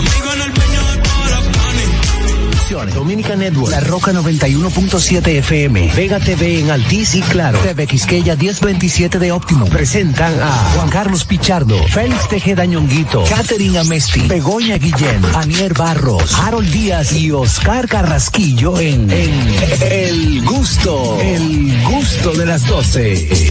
Amigo Dominica Network, La Roca 91.7 FM, Vega TV en Altiz y Claro, TV Quisqueya 1027 de Óptimo. Presentan a Juan Carlos Pichardo, Félix Tejeda Ñonguito, Catherine Amesti, Begoña Guillén, Anier Barros, Harold Díaz y Oscar Carrasquillo en, en El Gusto, El Gusto de las 12.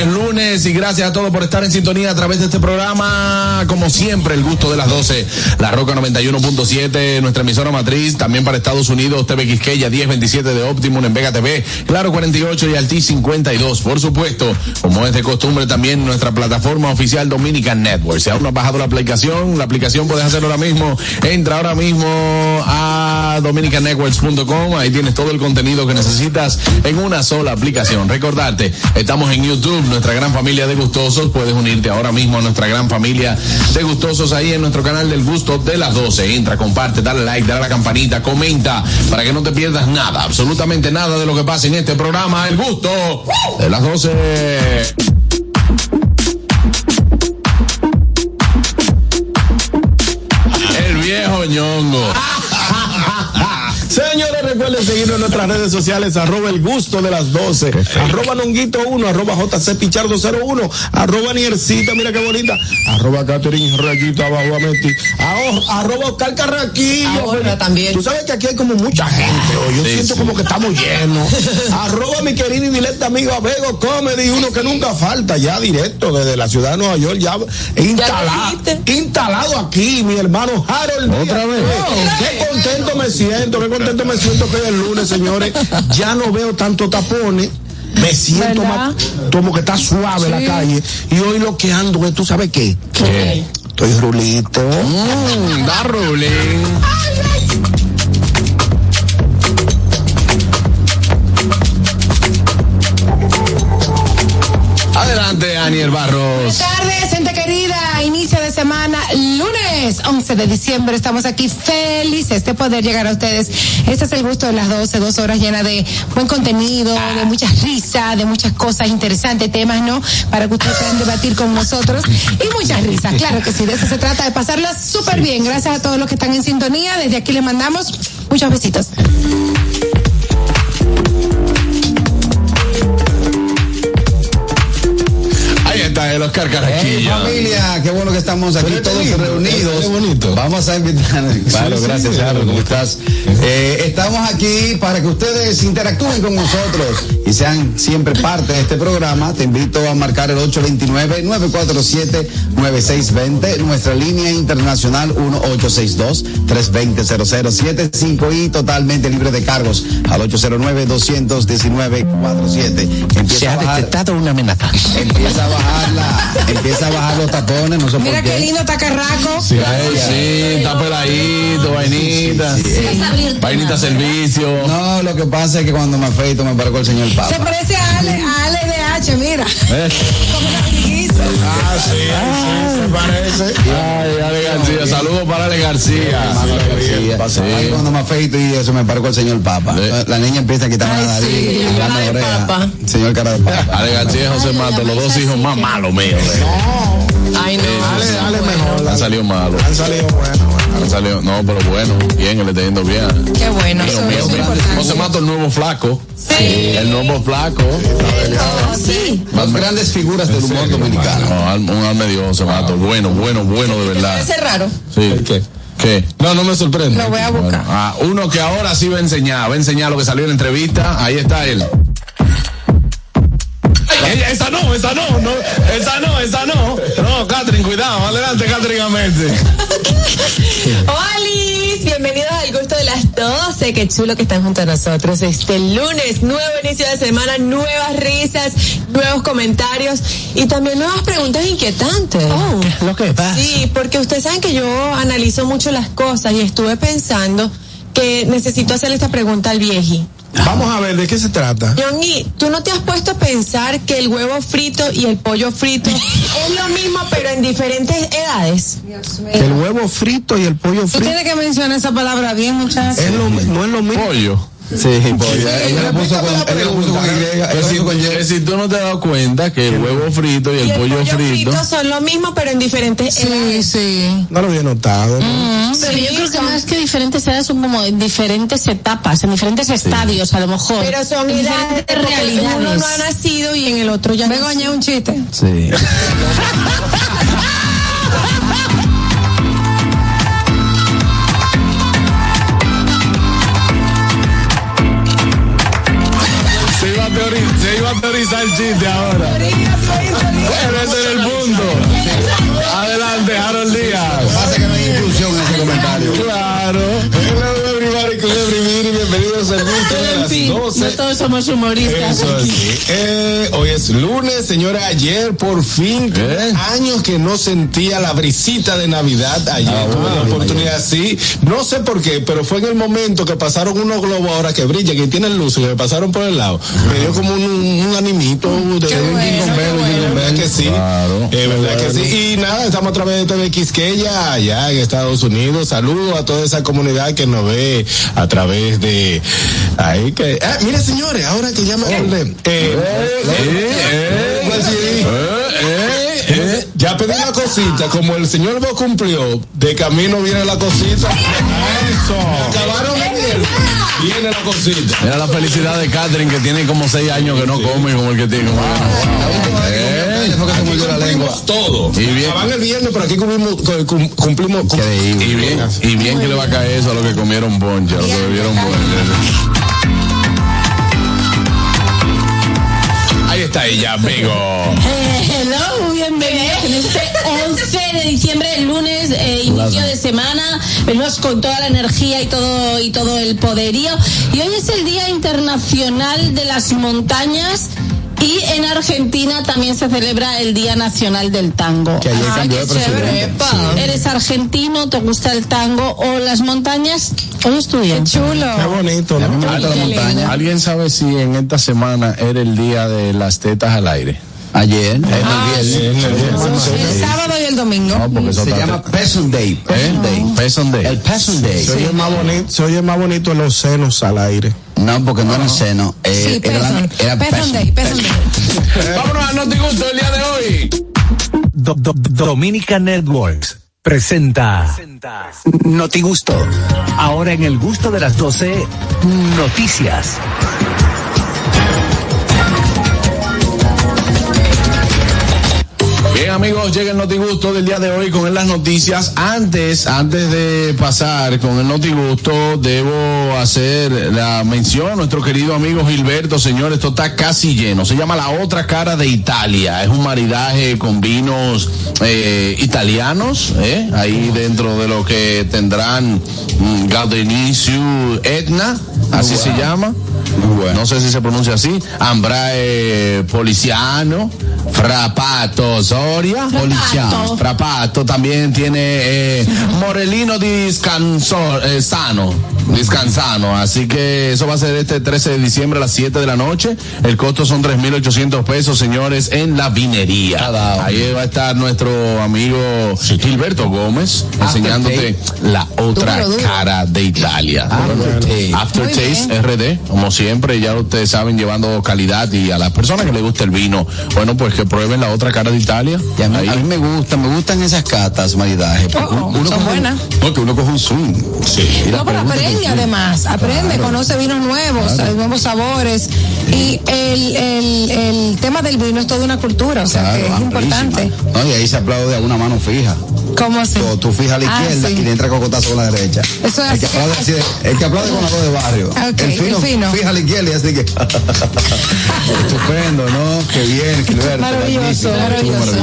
Es y gracias a todos por estar en sintonía a través de este programa. Como siempre, el gusto de las 12. La Roca 91.7, nuestra emisora matriz. También para Estados Unidos, TV Quisqueya 1027 de Optimum en Vega TV. Claro 48 y Alti 52. Por supuesto, como es de costumbre, también nuestra plataforma oficial Dominican Network. Si aún no has bajado la aplicación, la aplicación puedes hacerlo ahora mismo. Entra ahora mismo a dominicannetworks.com. Ahí tienes todo el contenido que necesitas en una sola aplicación. Recordarte, estamos en YouTube, nuestra gran familia de gustosos. Puedes unirte ahora mismo a nuestra gran familia de gustosos ahí en nuestro canal del gusto de las 12. Entra, comparte, dale like, dale a la campanita, comenta para que no te pierdas nada, absolutamente nada de lo que pasa en este programa. El gusto de las 12. El viejo ñongo. Recuerden seguirnos en nuestras redes sociales, arroba el gusto de las 12, arroba nonguito 1, arroba jc pichardo 01, arroba niercita, mira qué bonita, arroba Catherine Rayito abajo a Meti, arroba Oscar Carraquillo. Ahora también. Tú sabes que aquí hay como mucha gente, hoy. yo Sí, siento sí. como que estamos llenos. arroba mi querido y directa amigo Abego Comedy, uno que nunca falta, ya directo desde la ciudad de Nueva York, ya instalado, instalado aquí, mi hermano Harold. ¿Otra Díaz. vez? Oh, Qué contento me siento, qué contento me siento que el lunes, señores. Ya no veo tanto tapones. Me siento ¿Verdad? más, como que está suave la calle. Y hoy lo que ando es, ¿tú sabes qué? ¿Qué? Estoy rulito. Mm, da Rulín. Adelante, Aniel Barros. Semana, lunes 11 de diciembre. Estamos aquí felices de poder llegar a ustedes. Este es el gusto de las 12, dos horas llenas de buen contenido, de mucha risa, de muchas cosas interesantes, temas, ¿no? Para que ustedes puedan debatir con nosotros. Y muchas risas, claro que sí. De eso se trata, de pasarla súper bien. Gracias a todos los que están en sintonía. Desde aquí les mandamos muchos besitos. Está el Oscar Hey, familia, qué bueno que estamos aquí todos lindo, reunidos. qué bonito. Vamos a invitar. Claro, sí, gracias, sí, Harold, ¿cómo estás? Eh, estamos aquí para que ustedes interactúen con nosotros y sean siempre parte de este programa. Te invito a marcar el 829-947-9620, nuestra línea internacional 1862-320-0075 y totalmente libre de cargos al 809-219-47. Empieza Se ha detectado una amenaza. Empieza a bajar la, empieza a bajar los tapones, no sé Mira por qué. qué lindo está Carraco. Sí, sí, está peladito, vainita. Vainita servicio. No, lo que pasa es que cuando me afeito me parezco el señor Se Papa. parece a Ale, a Ale de H, mira. Eh. Ah, sí, sí, se parece. Ay, Ale García, saludos para Ale García. Sí. Ay, cuando me afeito y eso me parezco el señor Papa. La niña empieza a quitarme la nariz, sí, a cara la de oreja. papa. Señor cara de papa. Ale García y José Mato, los dos hijos más malos míos. Ay, no. Dale, dale mejor. Han salido malos. Han salido buenos. No, pero bueno, bien, le está yendo bien. Qué bueno. Mío, Eso, es. José Mato, el nuevo flaco. Sí. El nuevo flaco. Sí. Las grandes figuras del humor dominicano. No, al- un alma de Dios, José Mato. Bueno, bueno, bueno, de verdad. Parece raro. Sí. ¿Qué? ¿Qué? No, no me sorprende. Lo voy a buscar. Ah, uno que ahora sí va a enseñar, va a enseñar lo que salió en la entrevista. Ahí está él. Ella, esa no, esa no, no, esa no, esa no. No, Catherine, cuidado, adelante, Catherine Amente. ¡Hola! Bienvenidos al gusto de las 12. Qué chulo que están junto a nosotros este lunes. Nuevo inicio de semana, nuevas risas, nuevos comentarios y también nuevas preguntas inquietantes. Oh. Lo que pasa. Sí, porque ustedes saben que yo analizo mucho las cosas y estuve pensando que necesito hacerle esta pregunta al vieji. Vamos a ver, ¿de qué se trata? Johnny, ¿tú no te has puesto a pensar que el huevo frito y el pollo frito es lo mismo pero en diferentes edades? El huevo frito y el pollo Tú frito. tienes que mencionar esa palabra bien, muchachos. Es lo, no es lo mismo. Pollo. Sí, pollo. Ella lo puso con, Y. si, tú no te has dado cuenta que el huevo frito y el, Y el pollo, frito. son lo mismo pero en diferentes Sí, edades. sí. No lo había notado. ¿no? Mm, Pero yo creo que más que diferentes edades son como en diferentes etapas, en diferentes estadios a lo mejor. Pero son En edades diferentes realidades. Uno no ha nacido y en el otro ya Begoña, un chiste. Sí. teori- se iba a teorizar el chiste ahora. El punto. Adelante, Harold Díaz. Pasa que no hay inclusión en ese comentario. Claro. Bienvenidos al gusto de las 12. No todos somos humoristas. Eso. Eh, hoy es lunes, señora. Ayer, por fin, ¿Eh? años que no sentía la brisita de Navidad. Ayer tuve la oportunidad, sí. No sé por qué, pero fue en el momento que pasaron unos globos ahora que brillan, que tienen luz, que me pasaron por el lado. Me dio como un, un animito de Qué un bueno, qué bueno. bell, que sí. Claro. Eh, verdad que sí. Y nada, estamos a través de TV Quisqueya, allá en Estados Unidos. Saludos a toda esa comunidad que nos ve a través de ahí que. Ah, mire señores, ahora que ya me acordé. Eh, eh, sí. Eh, Ya pedí la cosita, como el señor vos cumplió, de camino viene la cosita. Eso. Acabaron viene la cosita. Mira la felicidad de Catherine que tiene como seis años que no come como el que tiene. Eh, que se mordió la lengua. Todo. Y bien. Acaban el viernes, pero aquí cumplimos. cum- cumplimos cum- Y bien, y bien que le va a caer eso a los que comieron boncha, a los que bebieron boncha. Está ella, amigo. Eh, hello, bienvenidos en este 11 de diciembre, lunes, eh, inicio de semana. Venimos con toda la energía y todo y todo el poderío. Y hoy es el Día Internacional de las Montañas. Y en Argentina también se celebra el Día Nacional del Tango. Que ayer cambió de presidente. ¿Eres argentino? ¿Te gusta el tango o las montañas? Hoy estudié. Chulo. Qué bonito, ¿no? Me gusta la montaña. ¿Alguien sabe si en esta semana era el día de las tetas al aire? Ayer, en el sábado y el domingo. No, porque eso Se llama Person Day. ¿Eh? Day. El Person Day. Se oye más bonito, se oye más bonito los senos al aire. No, porque no era el seno. Sí, Eh, era, Person. era Person person. Day, Person Day. Vámonos a Notigusto el día de hoy. Do- Do- Dominica Networks presenta Noti Gusto. Ahora en el gusto de las 12, noticias. Amigos, llega el Notigusto del día de hoy con las noticias. Antes, antes de pasar con el Notigusto, debo hacer la mención a nuestro querido amigo Gilberto, señor, esto está casi lleno. Se llama La Otra Cara de Italia. Es un maridaje con vinos eh, italianos, ¿eh? ahí dentro de lo que tendrán Gaudeniciu Etna, así se llama. No sé si se pronuncia así. Ambrae Policiano, Frapato Soria, Policiano. Frapato también tiene eh, Morelino Discanso, eh, Sano, Discansano. Así que eso va a ser este 13 de diciembre a las 7 de la noche. El costo son 3.800 pesos, señores, en la vinería. Ahí va a estar nuestro amigo Gilberto Gómez enseñándote la otra cara de Italia. Aftertaste. Aftertaste RD, como siempre, ya ustedes saben, llevando calidad y a las personas que les gusta el vino, bueno, pues que prueben la otra cara de Italia. Y a mí, a mí me gusta, me gustan esas catas, maridaje. porque Oh, uno son buenas. Porque uno coge un swing. Sí. No, pero aprende además, aprende, conoce vinos nuevos, hay nuevos sabores. Y el, el, el tema del vino es toda una cultura, o sea que es importante. No, y ahí se aplaude a una mano fija. ¿Cómo así? Tú, tú fijas a la Ah, izquierda sí. y le entra cocotazo con la derecha. Eso es el, que así. aplaude, así el que aplaude con la voz de barrio. El fino, el fino. fija a la izquierda y así que. Estupendo, ¿no? Qué bien, Gilberto. Maravilloso, estuvo maravilloso.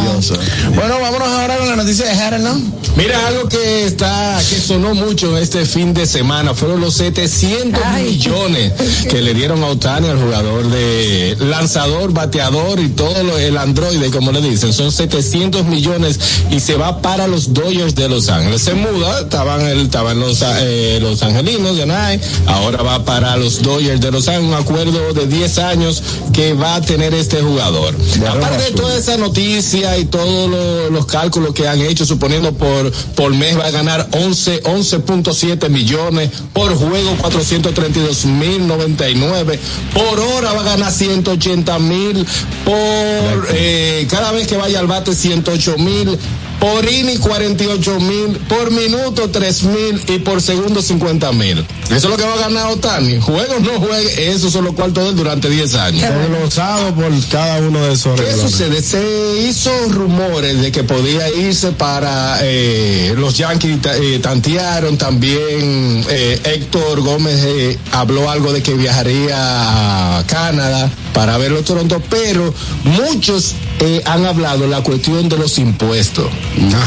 Bueno, vámonos ahora con la noticia de Harden, ¿no? Mira, algo que está, que sonó mucho este fin de semana fueron los 700 Ay. millones que le dieron a Otani al jugador de lanzador, bateador y todo lo, el androide, como le dicen. Son 700 millones y se va para los Dodgers de Los Ángeles. Se muda, estaban, el, estaban los, eh, los angelinos de Anaheim, ahora va para los Dodgers de Los Ángeles, un acuerdo de 10 años que va a tener este jugador. Aparte de toda esa noticia y todos lo- los cálculos que han hecho, suponiendo por, por mes va a ganar 11, 11.7 millones, por juego 432 mil 99, por hora va a ganar 180 mil, por eh, cada vez que vaya al bate 108 mil. Por inning 48 mil, por minuto 3 mil y por segundo 50 mil. Eso es lo que va a ganar Otani. Juego o no juegue, esos son los cuartos de él durante 10 años. Desglosado por cada uno de esos ¿Qué sucede? Se hizo rumores de que podía irse para eh, los Yankees, eh, tantearon también. eh, Héctor Gómez eh, habló algo de que viajaría a Canadá para ver los Toronto, pero muchos eh, han hablado la cuestión de los impuestos.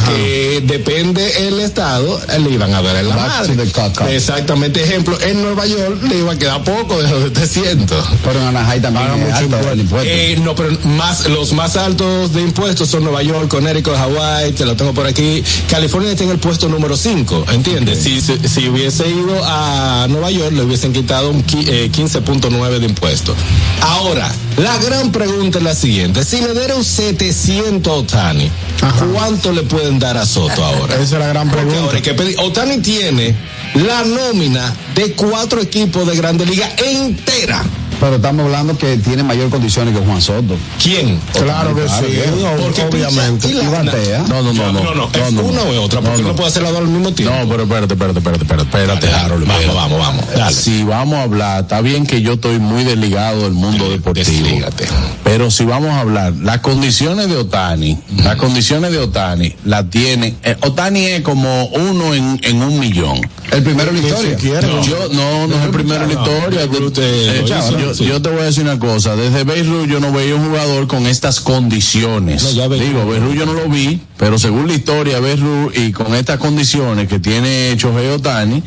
Que depende el estado, eh, le iban a dar en la Back madre. Exactamente, ejemplo, en Nueva York le iba a quedar poco de los 700. Pero en Anaheim también es mucho alto el impuesto. Eh, no, pero más, los más altos de impuestos son Nueva York, Connecticut, Hawaii, te lo tengo por aquí. California está en el puesto número 5, ¿entiendes? Si, si, si hubiese ido a Nueva York, le hubiesen quitado un eh, 15.9 de impuestos. Ahora, la gran pregunta es la siguiente. Si le dieron 700 a Otani, ¿cuánto le pueden dar a Soto ahora? Esa es la gran pregunta. ahora hay que pedir- Otani tiene la nómina de cuatro equipos de Grande Liga entera. Pero estamos hablando que tiene mayor condiciones que Juan Soto. ¿Quién? Claro que sí, no, Porque obviamente. pincha Y batea. No, no, no, no. No, no, es una o es otra, porque no, puede hacer las dos al mismo tiempo. No, pero espérate, espérate, espérate, espérate, espérate, Harold. Vamos, vamos, vamos, dale. Si vamos a hablar, está bien que yo estoy muy desligado del mundo deportivo. Pero si vamos a hablar, las condiciones de Otani, las condiciones de Otani las tiene. eh, Otani es como uno en, un millón. El primero en la historia. Yo, no, no es el primero en la historia. Yo- te voy a decir una cosa. Desde Beirut yo no veía un jugador con estas condiciones. No, ya. Digo, Beirut yo no lo vi, pero según la historia, Beirut y con estas condiciones que tiene Shohei Otani,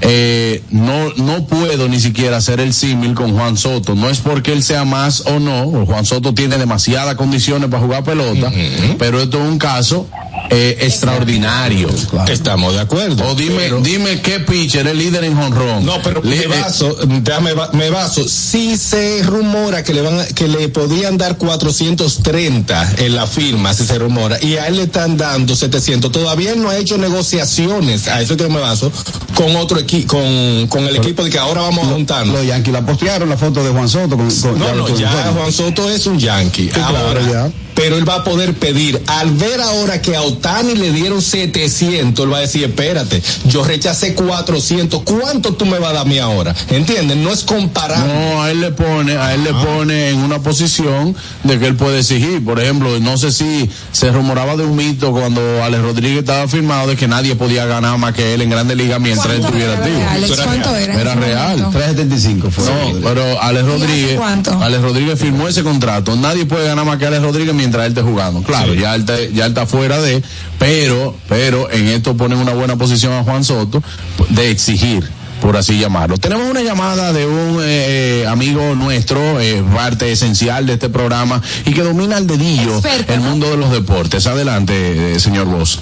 eh, no, no puedo ni siquiera hacer el símil con Juan Soto. No es porque él sea más o no, Juan Soto tiene demasiadas condiciones para jugar pelota, pero esto es un caso eh, extraordinario. Estamos de acuerdo. O dime, Pero- dime qué pitcher es líder en honrón. No, pero Li- me eh, baso, déjame, me baso. Si se rumora que le van, a- que le podían dar 430 en la firma, si se rumora, y a él le están dando 700, todavía no ha hecho negociaciones, a eso que me baso, con otro equipo, con, con el equipo de que ahora vamos a juntarnos. Los Yankees la postearon la foto de Juan Soto con, con- No, no, ya. Juan Soto es un yankee. ahora, claro, ya. pero él va a poder pedir, al ver ahora que a Otani le dieron 700, él va a decir, espérate, yo rechacé 400, ¿cuánto tú me vas a dar a mí ahora? ¿Entiendes? No es comparable. No, a él le pone, a él le pone en una posición de que él puede exigir. Por ejemplo, no sé si se rumoraba de un mito cuando Alex Rodríguez estaba firmado de que nadie podía ganar más que él en Grande Liga mientras él ¿Cuánto Alex? ¿Cuánto real. era? Era real. momento? 375 fue. No, pero Alex ¿Y hace Rodríguez, cuánto? Alex Rodríguez firmó ese contrato. Nadie puede ganar más que Alex Rodríguez mientras él esté jugando. Claro, ya él está, ya él está fuera de, pero, pero en esto ponen una buena posición a Juan Soto de exigir por así llamarlo. Tenemos una llamada de un eh, amigo nuestro, eh, parte esencial de este programa y que domina al dedillo Experto, el ¿no? mundo de los deportes. Adelante, eh, señor Vos.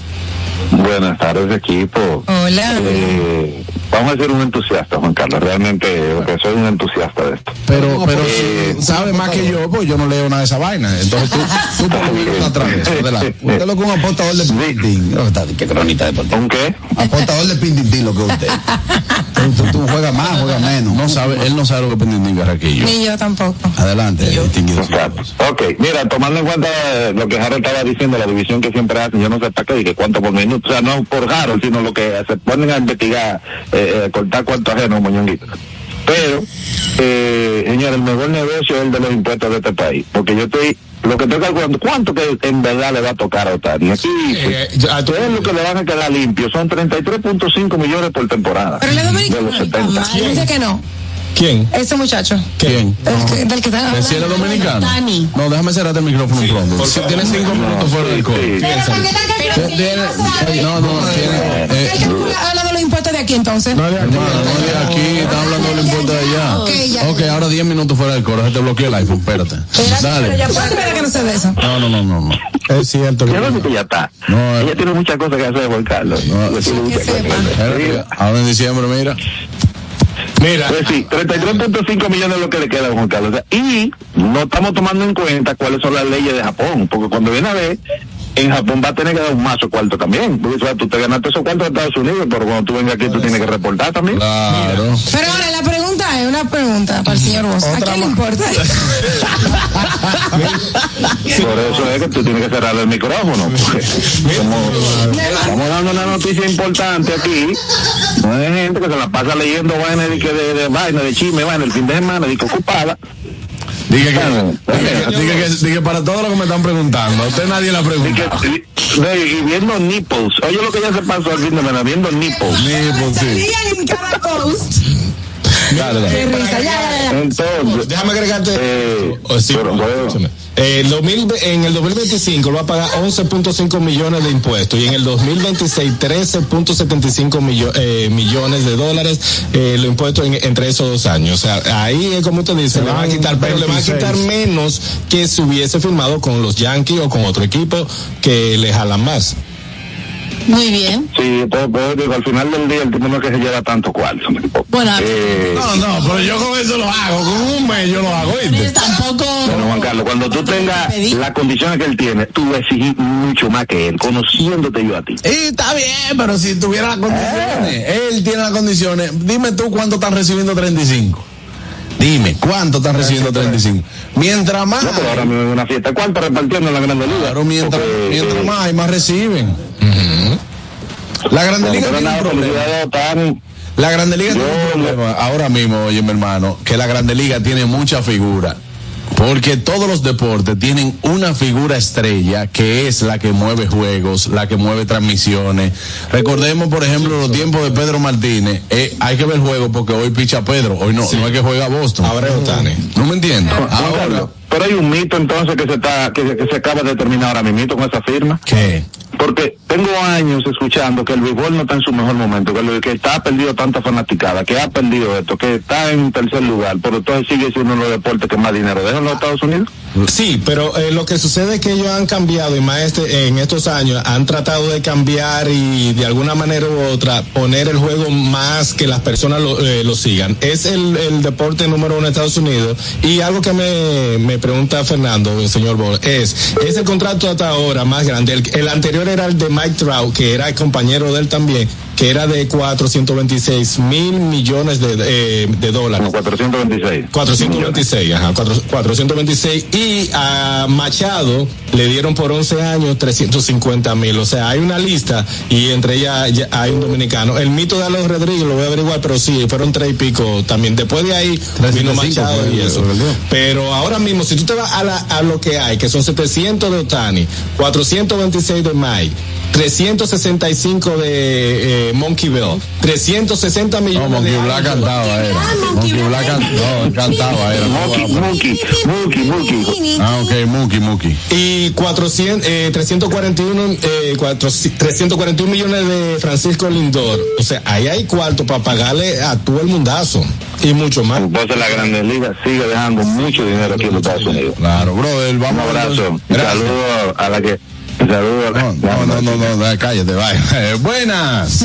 Buenas tardes, equipo. Hola. Eh, vamos a ser un entusiasta, Juan Carlos. Realmente, porque soy un entusiasta de esto. Pero, pero eh, sabe más que yo, pues yo no leo nada de esa vaina. Entonces tú, tú te lo atrás de. Usted es lo que un apostador de Pinditín. Qué cronita deportiva. ¿Un qué? Apostador de Pinditín lo que es usted. tú, tú- tú juegas más, juegas menos. No sabe, él no sabe lo que pendiente en Carraquillo. Ni yo tampoco. Adelante, distinguido. Claro. Ok, mira, tomando en cuenta eh, lo que Harold estaba diciendo, la división que siempre hacen, yo no sé para qué, y que cuánto por minuto, o sea, no por Harold, sino lo que se ponen a investigar, eh, eh, cortar cuánto ajeno, moñonguito. Pero, eh, señor, el mejor negocio es el de los impuestos de este país. Porque yo estoy, lo que estoy calculando, ¿cuánto que en verdad le va a tocar a Otani? Aquí, Eh, a todo lo que le van a quedar limpio son 33.5 millones por temporada. Pero el de los dominicano 70. dice que no. ¿Quién? Ese muchacho. ¿Quién? El que- del que está ¿Que si eres dominicano? Tani. No, déjame cerrarte el micrófono pronto. Porque tienes cinco minutos fuera del coro. Sí. No, no, tiene. eh, ¿Qué calcula- habla de los impuestos de aquí entonces? No, de aquí, no de aquí, están hablando del impuesto de allá. Ok, ya. Ok, ahora 10 minutos fuera del coro, se te bloqueó el iPhone, espérate. Dale. ¿Cuánto me da que no de? No, no, no, no. Es cierto. Ya ves que ya está. No, eh. Ella tiene muchas cosas que hacer, Juan Carlos. No, Ahora en diciembre, mira. Mira, Pues sí, 33.5 millones es lo que le queda, Juan Carlos. O sea, y no estamos tomando en cuenta cuáles son las leyes de Japón, porque cuando viene a ver, en Japón va a tener que dar un mazo cuarto también. Porque o sea, tú te ganaste esos cuartos de Estados Unidos, pero cuando tú vengas aquí tú tienes que reportar también. Claro. Pero ahora la pregunta es una pregunta para ¿A quién le importa? Por eso es que tú tienes que cerrar el micrófono. Estamos dando una noticia importante aquí, no hay gente que se la pasa leyendo vaina de, que de, de vaina, de chisme, vaina, el fin de semana, de que ocupada. Dije que, dije, dije que, dije para todo lo que me están preguntando, a usted nadie la pregunta. y- viendo nipples. Oye lo que ya se pasó al fin de semana, viendo nipples. Ni por sí. Dale, dale. Qué risa, ya, ya, ya. Entonces, déjame agregarte. eh, Oh, sí, pero, bueno, escúchame. Eh, el 2000 en el 2025 él va a pagar 11.5 millones de impuestos y en el 2026 13.75 millo- eh, millones de dólares eh, los impuestos en- entre esos dos años. O sea, ahí es como usted dice, le van a quitar, pero le van a 26. quitar menos que si hubiese firmado con los Yankees o con otro equipo que le jalan más. Muy bien. sí, pues, pues, digo, al final del día el tipo no es que se lleva tanto cuarto. Bueno, Eh, No, no, pero yo con eso lo hago, con un mes yo lo hago, ¿oíste? tampoco. Bueno, Juan Carlos, cuando tú tengas las condiciones que él tiene, tú vas a exigir mucho más que él, conociéndote yo a ti. Y está bien, pero si tuviera las condiciones, él tiene las condiciones. Dime tú cuánto están recibiendo 35. Dime, ¿cuánto están recibiendo 35? Mientras más, No, pero ahora mismo es una fiesta. ¿Cuánto repartiendo en la Grande Liga? claro, mientras, Porque, mientras eh, más hay, más reciben. La Grande Liga tiene un problema. La Grande Liga tiene un Yo- problema ahora mismo, oye, mi hermano, que la Grande Liga tiene mucha figura. Porque todos los deportes tienen una figura estrella que es la que mueve juegos, la que mueve transmisiones. Recordemos, por ejemplo, los tiempos de Pedro Martínez. Eh, hay que ver juegos porque hoy picha Pedro, hoy no, no es que juega Boston. Ahora es Otani. ¿No me entiendes? Juan Ahora, Pero hay un mito entonces que se está que, que se acaba de terminar ahora mismo con esa firma. ¿qué? Porque tengo años escuchando que el béisbol no está en su mejor momento, que, lo- que está perdido tanta fanaticada, que ha perdido esto, que está en tercer lugar, pero entonces sigue siendo uno de los deportes que más dinero dejan los Estados Unidos. Sí, pero eh, lo que sucede es que ellos han cambiado y más este- en estos años han tratado de cambiar y de alguna manera u otra poner el juego más que las personas lo, eh, lo sigan. Es el, el deporte número uno en Estados Unidos y algo que me, me pregunta Fernando, señor Ball, es, es el contrato hasta ahora más grande. El, el anterior era el de Mike Trout, que era el compañero de él también, que era de 426 mil millones de, eh, de dólares. Como 426. 426, ajá, cuatro- 426. Y a Machado le dieron por 11 años 350 mil. O sea, hay una lista y entre ellas ya hay un dominicano. El mito de Alex Rodríguez lo voy a averiguar, pero sí, fueron tres y pico también. Después de ahí vino 375 Machado y eso. Pero ahora mismo, si tú te vas a, la- a lo que hay, que son 700 de Otani, 426 de Mike, 365 de eh, Monkey Bell, 360 No, millones Monkey de Black cantaba, era. Monkey Black can- no, cantaba, era. Muki, Muki, Muki, Muki. Ah, ok, Muki, Muki. y 400, eh, 341, eh, cuatro- 341 millones de Francisco Lindor. O sea, ahí hay cuarto para pagarle a todo el mundazo y mucho más. Entonces la Grande Liga sigue dejando mucho dinero aquí en los Estados Unidos. Claro, brother, Un vamos a abrazo. Gracias. Saludo a la que. Saludo a la No, no, no, no, no, cállate, vaya. Eh, buenas.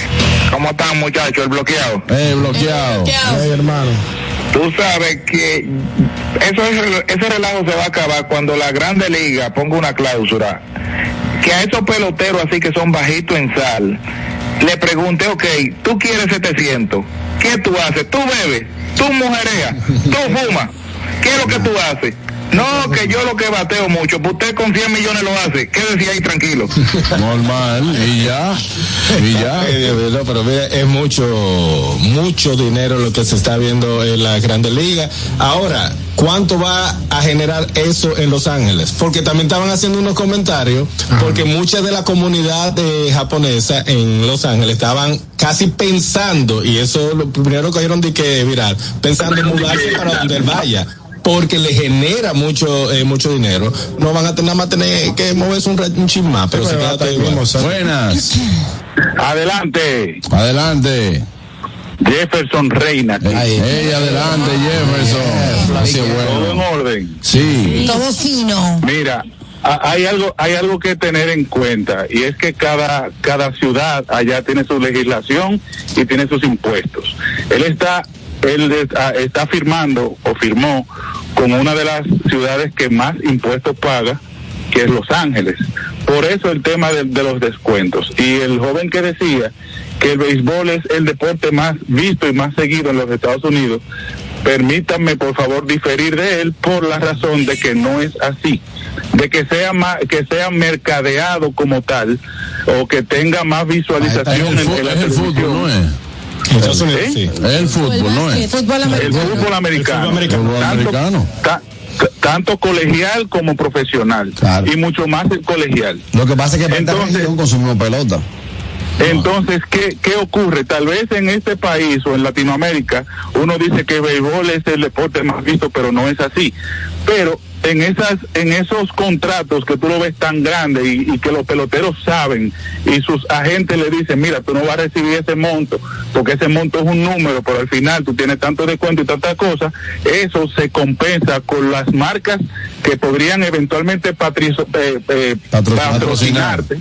¿Cómo están, muchachos? El bloqueado. Eh, bloqueado. Ay, hermano. Tú sabes que eso es- ese relajo se va a acabar cuando la Grande Liga ponga una cláusula que a esos peloteros así que son bajitos en sal le pregunte, ok, tú quieres 700, ¿qué tú haces? Tú bebes, tú mujereas, tú fumas, ¿qué es lo que tú haces? No, que yo lo que bateo mucho, pues usted con 100 millones lo hace. Quédese ahí tranquilo. Normal, y ya. Y ya. No, pero mira, es mucho, mucho dinero lo que se está viendo en la Grandes Ligas. Ahora, ¿cuánto va a generar eso en Los Ángeles? Porque también estaban haciendo unos comentarios, porque mucha de la comunidad eh, japonesa en Los Ángeles estaban casi pensando, y eso lo primero cogieron de que viral, pensando en mudarse para donde él vaya. Porque le genera mucho eh, mucho dinero, no van a tener más tener que moverse un, un chin más, pero se queda todo igual. Buenas. Adelante, Adelante. Jefferson Reina. Hey, adelante, Jefferson. Todo en orden. Sí. Todo fino. Mira, hay algo, hay algo que tener en cuenta y es que cada, cada ciudad allá tiene su legislación y tiene sus impuestos. Él está, él está, está firmando o firmó con una de las ciudades que más impuestos paga, que es Los Ángeles. Por eso el tema de, de los descuentos. Y el joven que decía que el béisbol es el deporte más visto y más seguido en los Estados Unidos, permítanme por favor diferir de él por la razón de que no es así de que sea más, que sea mercadeado como tal o que tenga más visualización el, en, fu- en la el fútbol, televisión. ¿no es? Estados Unidos, sí. Es el fútbol, ¿no es? Fútbol El americano. fútbol americano, Fútbol Tanto- americano. ta- ta- tanto colegial como profesional Claro. y mucho más el colegial. Lo que pasa es que Entonces- consumimos pelota. Entonces, ¿qué, ¿qué ocurre? Tal vez en este país o en Latinoamérica uno dice que el béisbol es el deporte más visto, pero no es así. Pero en esas en esos contratos que tú lo ves tan grande y, y que los peloteros saben y sus agentes le dicen, mira, tú no vas a recibir ese monto, porque ese monto es un número, pero al final tú tienes tanto descuento y tantas cosas, eso se compensa con las marcas que podrían eventualmente patrizo- eh, eh, Patrocinar. patrocinarte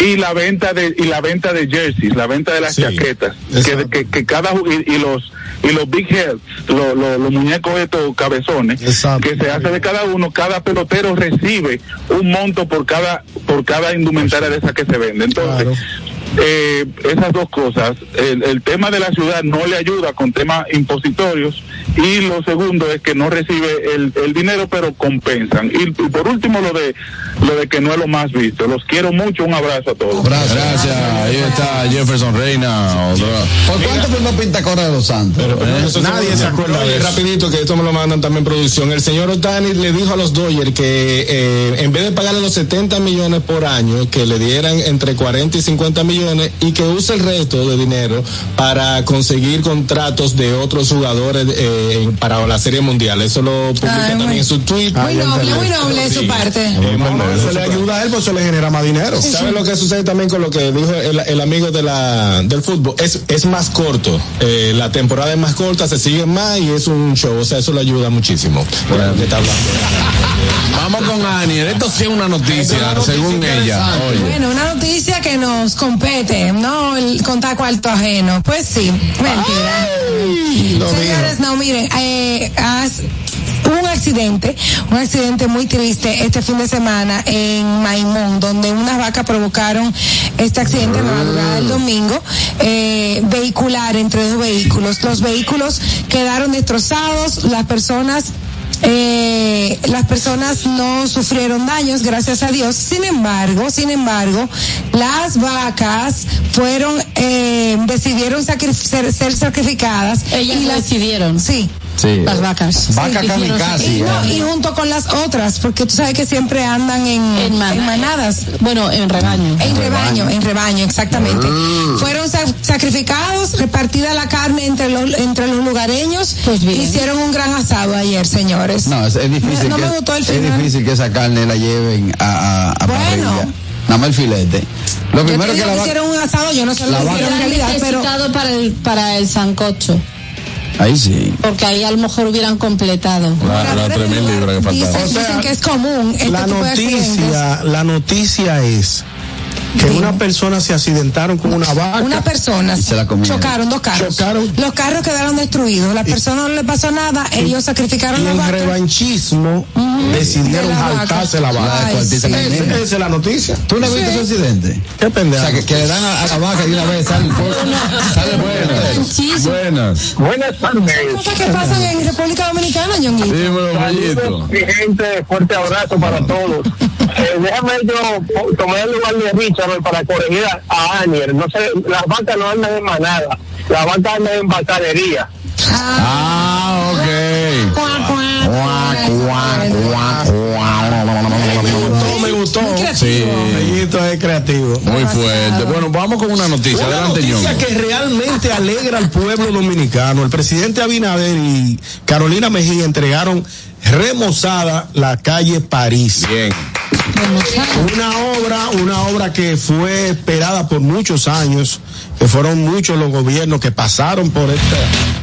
y la venta de y la venta de jerseys la venta de las Sí, chaquetas que, que, que cada y, y los y los big heads los, muñecos estos cabezones Exacto. que se hace de cada uno cada pelotero recibe un monto por cada por cada indumentaria de esa que se vende entonces Claro. Eh, esas dos cosas el, el tema de la ciudad no le ayuda con temas impositorios y lo segundo es que no recibe el, el dinero pero compensan y, y por último lo de lo de que no es lo más visto los quiero mucho un abrazo a todos Gracias. Ahí está Jefferson Reina. Otra. ¿Por cuánto firmó Pintacora de los Santos? Eso Nadie se acuerda de eso. Rapidito, que esto me lo mandan también producción. El señor Otani le dijo a los Dodgers que eh, en vez de pagarle los 70 millones por año, que le dieran entre 40 y 50 millones y que use el resto de dinero para conseguir contratos de otros jugadores eh, en- para la Serie Mundial. Eso lo publica Ay, también en su tweet. Muy noble, muy noble de su Sí. parte. Eh, bueno, eso le ayuda a él, pues eso le genera más dinero. ¿Sabe lo que sucede también con lo que dijo el, el amigo de la, del fútbol? Es, es más corto. Eh, la temporada es más corta, se sigue más y es un show. O sea, eso le ayuda muchísimo. Bueno, que está hablando. Vamos con Aniel. Esto sí es una noticia, según ella. Oye. Bueno, una noticia que nos compete, ¿no? El contar cuarto ajeno. Pues sí, mentira. Señores, no, miren, eh, hubo un accidente, un accidente muy triste este fin de semana en Maimón, donde unas vacas provocaron este accidente en la madrugada del domingo, eh, vehicular entre dos vehículos. Los vehículos quedaron destrozados, las personas eh, las personas no sufrieron daños, gracias a Dios. Sin embargo, sin embargo, las vacas fueron, eh, decidieron sacri- ser, ser sacrificadas. Ellas y lo las decidieron. Sí. Sí. Las vacas. Vaca Sí, kamikaze. Y, no, eh. y junto con las otras, porque tú sabes que siempre andan en, En man- en manadas. Bueno, en rebaño. En rebaño, en rebaño, exactamente. Ah. Fueron sa- sacrificados, repartida la carne entre los, entre los lugareños. Pues bien. Hicieron un gran asado ayer, señores. No, es, es difícil. No que, me gustó el es final. difícil que esa carne la lleven a, a, a Bueno. parrilla. Nada más el filete. Lo Yo primero te que digo la que hicieron un asado, yo no sé lo la que hicieron en realidad, pero para el, para el sancocho. Ahí sí. Porque ahí a lo mejor hubieran completado. La- libras que dicen, faltaban. dicen que es común este la tipo de accidentes. noticia, la noticia es que Dime. una persona se accidentaron con una vaca. Una persona se la comieron. chocaron dos carros. Chocaron. Los carros quedaron destruidos. La persona no le pasó nada. Ellos sacrificaron y la en vaca. revanchismo decidieron De la vaca. saltarse la vaca. Ay, sí. Esa esa es la noticia. ¿Tú no has visto ese accidente? Qué O pendejo. sea, que, que le dan a, a la vaca y una vez sale Sale buenas. Buenas. Buenas tardes. Cosas que pasan en República Dominicana, Ñonguito. Dímelo, Mayito. Mi gente, fuerte abrazo para todos. Eh, déjame yo tomar el lugar de Para corregir a, a Anier. No sé, las vacas no andan en manada, las vacas andan en bacanería. Ah, ok. Me gustó. Muy creativo. Sí, es creativo. muy fuerte. Bueno, vamos con una noticia. Una Adelante, noticia Ñongo. que realmente alegra al pueblo dominicano. El presidente Abinader y Carolina Mejía entregaron remozada la calle París. Bien. Una obra, una obra que fue esperada por muchos años, que fueron muchos los gobiernos que pasaron por esta,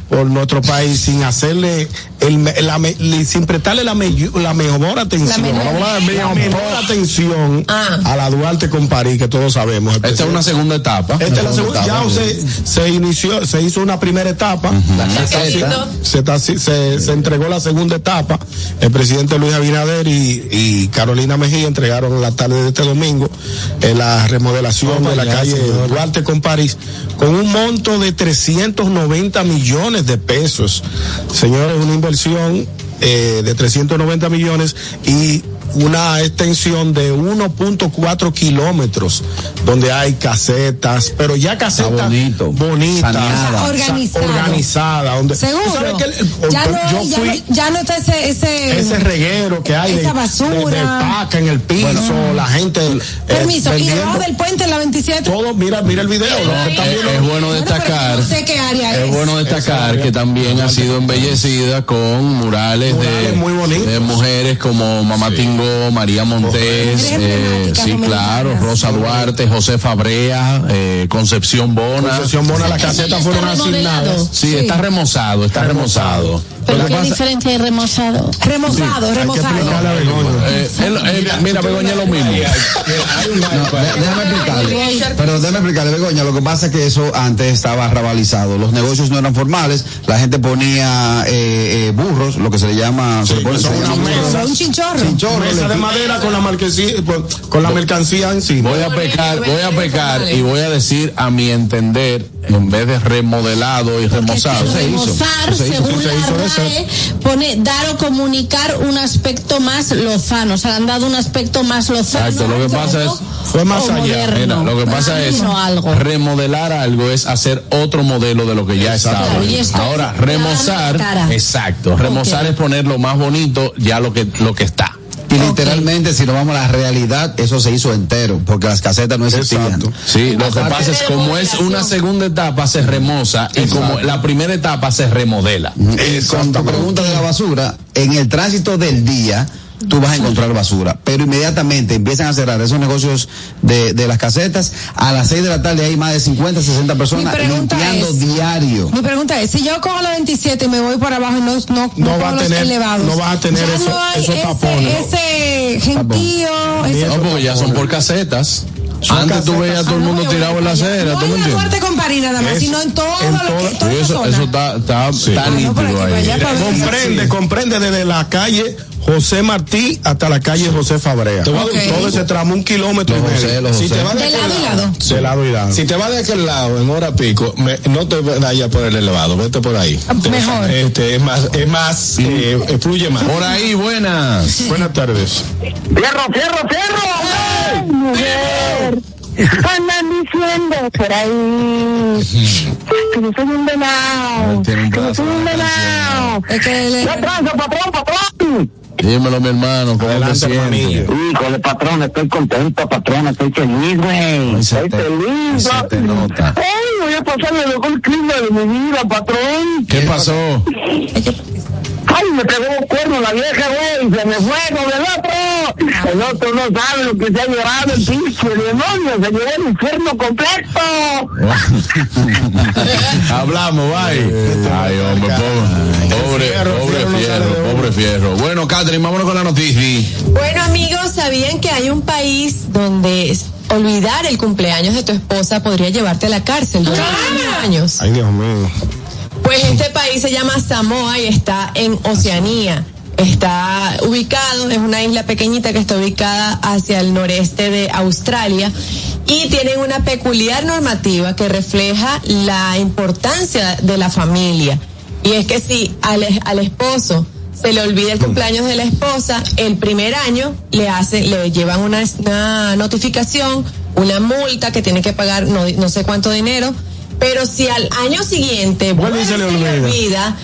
por nuestro país sin hacerle el, la, sin prestarle la, me- la mejor atención, La menor. la menor atención Ah. a la Duarte con París, que todos sabemos. Esta es una segunda etapa. Esta es la segunda, ya se, se inició, se hizo una primera etapa, se, está se, está- se- se entregó la segunda etapa. El presidente Luis Abinader y, y Carolina Mejía entregaron la tarde de este domingo eh, la remodelación de la calle Duarte con París con un monto de 390 millones de pesos. Señores, una inversión eh, de 390 millones y una extensión de 1.4 kilómetros donde hay casetas, pero ya casetas bonitas, organizadas, donde Seguro. ¿Tú sabes que el- ya, no, yo ya, fui no, ya no está ese, ese, ese reguero que hay de, Esa basura. de, de paca en el piso, la gente eh, Permiso, y vendiendo debajo del puente en la 27. todo, mira, mira el video, lo que están Es, bueno destacar. No sé qué área es. Es bueno destacar que también ha sido embellecida con murales, Murales de, muy bonitos. de mujeres como Mamá María Montés, eh, sí, claro. Rosa Duarte, José Fabrea, eh, Concepción Bona. Concepción Bona, las casetas fueron remodelado. asignadas. Sí, está remozado, está remozado. Pero qué pasa- diferencia hay remozado. Remozado, Hay que remozado. explicarle a Begoña. eh, él- él- mira, Begoña es lo mismo. No, déjame explicarle. Pero déjame explicarle, Begoña. Lo que pasa es que eso antes estaba rabalizado. Los negocios no eran formales. La gente ponía eh, eh, burros, lo que se le llama. se le pone- son se unas llama- mesas. Un chinchorro. Chinchorro, Mesa de madera con la mercancía, con la mercancía encima. Voy a pecar, voy a pecar y voy a decir a mi entender, en vez de remodelado y remozado, se hizo. Remozar, Se hizo, se pone dar o comunicar un aspecto más lozano. O sea, le han dado un aspecto más lozano. Exacto, lo que pasa es- Fue más allá. Mira, lo que pasa es remodelar algo es hacer otro modelo de lo que ya estaba. Ahora, remozar, exacto, remozar es poner lo más bonito ya lo que lo que está. Y literalmente, si nos vamos a la realidad, eso se hizo entero, porque las casetas no existían. Exacto. Sí, lo que pasa es como es una segunda etapa se remoza y como la primera etapa se remodela. Y con tu pregunta de la basura, en el tránsito del día, tú vas a encontrar basura, pero inmediatamente empiezan a cerrar esos negocios de, de las casetas. A las 6 de la tarde hay más de 50, 60 personas limpiando es- diario. Mi pregunta es, si yo cojo la 27 y me voy por abajo y no, no, No cojo va a los tener- elevados, no vas a tener eso- no hay esos ese, tapones. ese gentío, ese... No, porque ya son por casetas. Antes tú veías a todo el Ah, no, mundo yo tirado voy en la acera, No ¿tú en me la entiendes? Duarte con París nada más, Es- sino en todo en lo que, todo- toda Sí, esa eso, zona. eso está, está, Ah, nítido para ahí. Comprende, comprende desde la calle José Martí hasta la calle José Fabrea. Ok. Todo ese tramo, un kilómetro y José, los Si José. te vas de lado y lado. De lado y lado. Si te vas de aquel lado en hora pico, me- no te vayas por el elevado, vete por ahí. Mejor. Este, es más, es más, eh, fluye más. Por ahí, buenas. Buenas tardes. ¡Fierro, fierro, fierro! mujer. Andan diciendo por ahí que yo soy un venado. Que yo soy un venado. Es que le- ¡Qué tranza, patrón, patrón! Dímelo, mi hermano, ¿cómo te Adelante, sientes? Híjole, patrón, estoy contento, patrón, estoy feliz, güey. Estoy te- feliz, se ¿no? te nota. Ay, voy a pasar el mejor clima de mi vida, patrón. ¿Qué pasó? Ay, me pegó un cuerno la vieja, güey, se me fue con el otro. El otro no sabe lo que se ha llorado el pinche demonio, se llevó el infierno completo. Hablamos, bye. Ay, hombre, pobre, pobre, Fierro, pobre Fierro pobre fierro. Bueno, Catherine, vámonos con la noticia. Bueno, amigos, ¿sabían que hay un país donde olvidar el cumpleaños de tu esposa podría llevarte a la cárcel durante cinco años? Ay, Dios mío. Pues este país se llama Samoa y está en Oceanía. Está ubicado, es una isla pequeñita que está ubicada hacia el noreste de Australia y tienen una peculiar normativa que refleja la importancia de la familia. Y es que si al, al esposo se le olvida el cumpleaños de la esposa, el primer año le hace, le llevan una, una notificación, una multa que tiene que pagar no, no sé cuánto dinero, pero si al año siguiente se le olvida.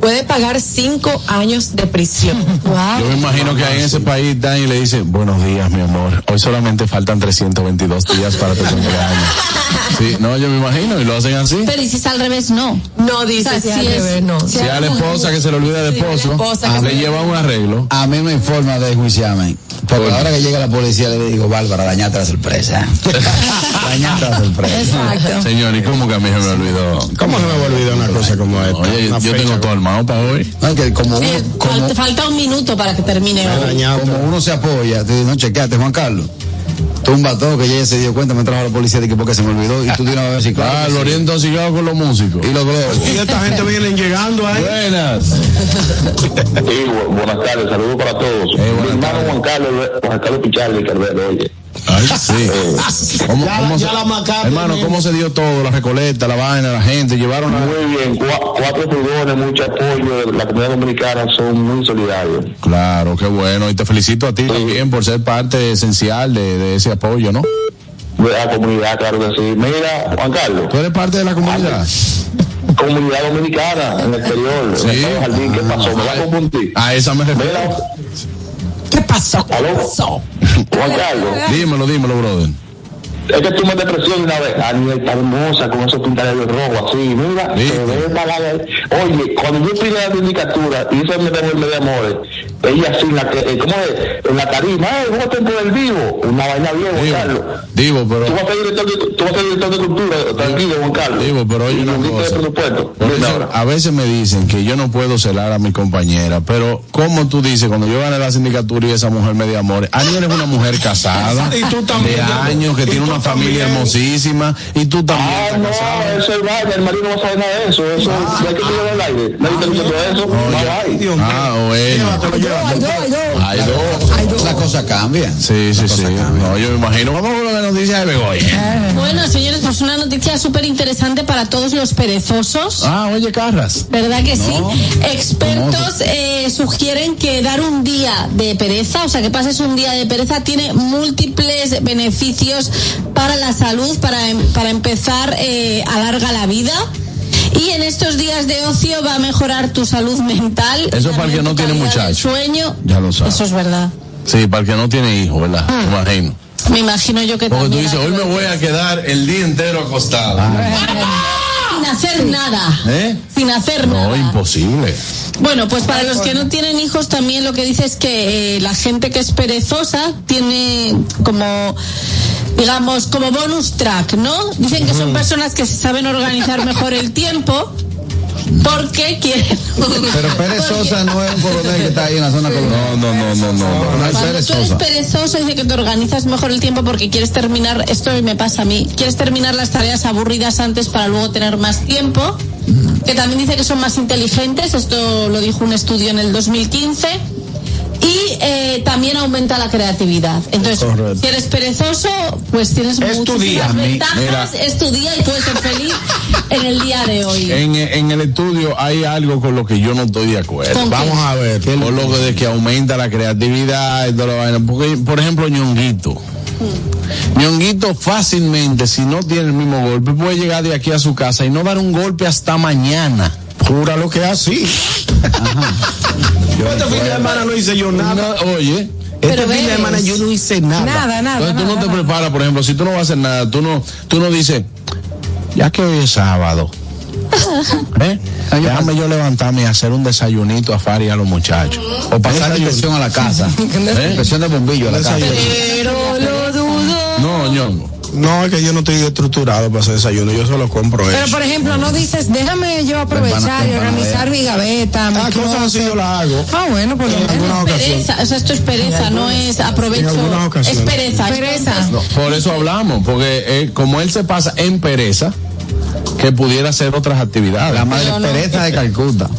Puede pagar cinco años de prisión. Yo me imagino que ahí en ese país dan y le dicen, buenos días, mi amor. Hoy solamente faltan 322 días para tu cumpleaños. Sí, no, yo me imagino y lo hacen así. Pero y si es al revés, no. No dice O sea, si sí al es- revés, no. Si a la esposa que se le olvida de a esposo, que le lleva un arreglo. A mí me informa de juiciarme. Porque ahora que llega la policía le digo, Bárbara, dañaste la sorpresa. dañaste la sorpresa. Exacto. Señor, ¿y cómo que a mí se me olvidó? ¿Cómo se me va a olvidar una cosa como esta? Oye, yo fecha tengo todo para hoy. Que como uno, Sí, como, falta, un minuto para que termine hoy. como uno se apoya, te dice, no, chequeate, Juan Carlos. Tumba todo, que ya se dio cuenta, me trajo la policía de que porque se me olvidó y tú tienes a ver si claro. Ah, que sí. lo intoxicado con los músicos. Y los globos. Y esta gente viene llegando ahí. Buenas. Sí, bu- buenas tardes, saludos para todos. Eh, Mi hermano. Juan Carlos, Juan Carlos Pichardo y Carvero, oye. Ay, sí. ¿Cómo, Ya- cómo ya se- la hermano, mismo. ¿cómo se dio todo? La recolecta, la vaina, la gente, llevaron. Muy bien, cua- cuatro furgones, mucho apoyo. La comunidad dominicana son muy solidarios. Claro, qué bueno. Y te felicito a ti también por ser parte esencial de, de ese apoyo, ¿no? De la comunidad, claro que sí. Mira, Juan Carlos, Tú eres parte de la comunidad. comunidad dominicana en el exterior, Sí. en el Estado Jardín, ¿qué pasó? ¿Me va a confundir? A esa me refiero. Mira, ¿Qué pasó? ¿aló? Juan Carlos, Dímelo, dímelo, brother. Es que tú me depresión una vez. Aniel está hermosa con esos pintalabios rojos así. Mira, se. Oye, cuando yo pide la sindicatura y eso me devuelve de amores, ella así, en la, que- eh, ¿cómo es? En la tarima, ¡eh, ¿cómo te por el vivo? Una vaina bien, Juan Carlos. digo, Tú pero... vas a ser director de, tú vas a ser director de cultura, tranquilo, Juan Carlos. Digo, pero oye una cosa. a veces me dicen que yo no puedo celar a mi compañera, pero como tú dices, cuando yo gané la sindicatura y esa mujer me dio amores, Aniel es una mujer casada, Y tú también. de años, que tiene tú una familia también. hermosísima, y tú también Ah, estás no, casada. eso es vaina, el marido no sabe nada de eso, eso Ah. no hay que tirar al aire, nadie te dice todo eso, no Ah, bueno. La cosa cambia. Sí, sí, sí. No, yo me imagino. Vamos con la noticia de Begoña. Bueno, señores, pues una noticia súper interesante para todos los perezosos. Ah, oye, Carras. ¿Verdad que sí? Expertos eh, sugieren que dar un día de pereza, o sea, que pases un día de pereza, tiene múltiples beneficios para la salud, para, em- para empezar, eh, alarga la vida. Y en estos días de ocio va a mejorar tu salud mental. Eso para el que no tiene calidad del muchacho. Sueño. Ya lo sabes. Eso es verdad. Sí, para el que no tiene hijos, ¿verdad? Me imagino. Me imagino yo que Porque tú dices, hoy me voy a quedar el día entero acostado. Sin hacer nada. ¿Eh? Sin hacer No, nada. imposible. Bueno, pues para los que no tienen hijos también lo que dice es que eh, la gente que es perezosa tiene como digamos como bonus track, ¿no? Dicen que son personas que se saben organizar mejor el tiempo porque quieren Pero perezosa no es un coronel que está ahí en la zona colonial. No, no, no, no, no. No es Cuando tú eres perezosa. perezoso, dice que te organizas mejor el tiempo porque quieres terminar, esto me pasa a mí, quieres terminar las tareas aburridas antes para luego tener más tiempo, que también dice que son más inteligentes, esto lo dijo un estudio en el 2015, y eh, también aumenta la creatividad. Entonces, Correcto. si eres perezoso, pues tienes Es tu día, mi- ventajas, mira. es tu día y puedes ser feliz en el día de hoy. En, en el estudio hay algo con lo que yo no estoy de acuerdo. Vamos a ver. Con lo de que aumenta la creatividad y toda la vaina. Porque, por ejemplo, ñonguito. ñonguito fácilmente, si no tiene el mismo golpe, puede llegar de aquí a su casa y no dar un golpe hasta mañana. Jura lo que es así. Yo este fin de semana no hice yo nada. No, oye. Este Pero fin de semana yo no hice nada. Nada, nada. Entonces tú no nada, te nada. preparas, por ejemplo, si tú no vas a hacer nada, tú no, tú no dices, ya que hoy es sábado, ¿eh? déjame yo levantarme y hacer un desayunito a Fari y a los muchachos. O pasar Pasar inspección a la casa. ¿Eh? Inspección de bombillo a la casa. Pero lo dudo. No, ñongo. No, es que yo no estoy estructurado para hacer desayuno, yo solo compro Pero eso. por ejemplo, no dices, déjame yo aprovechar y organizar mi gaveta. mi Ah, cosas así yo las hago. Ah, bueno, por lo En algunas ocasiones. Pereza, o sea, esto es pereza, no es aprovecho. En Es pereza. es Pereza. No, por eso hablamos, porque eh, como él se pasa en pereza, que pudiera hacer otras actividades. La madre No, no. pereza de Calcuta.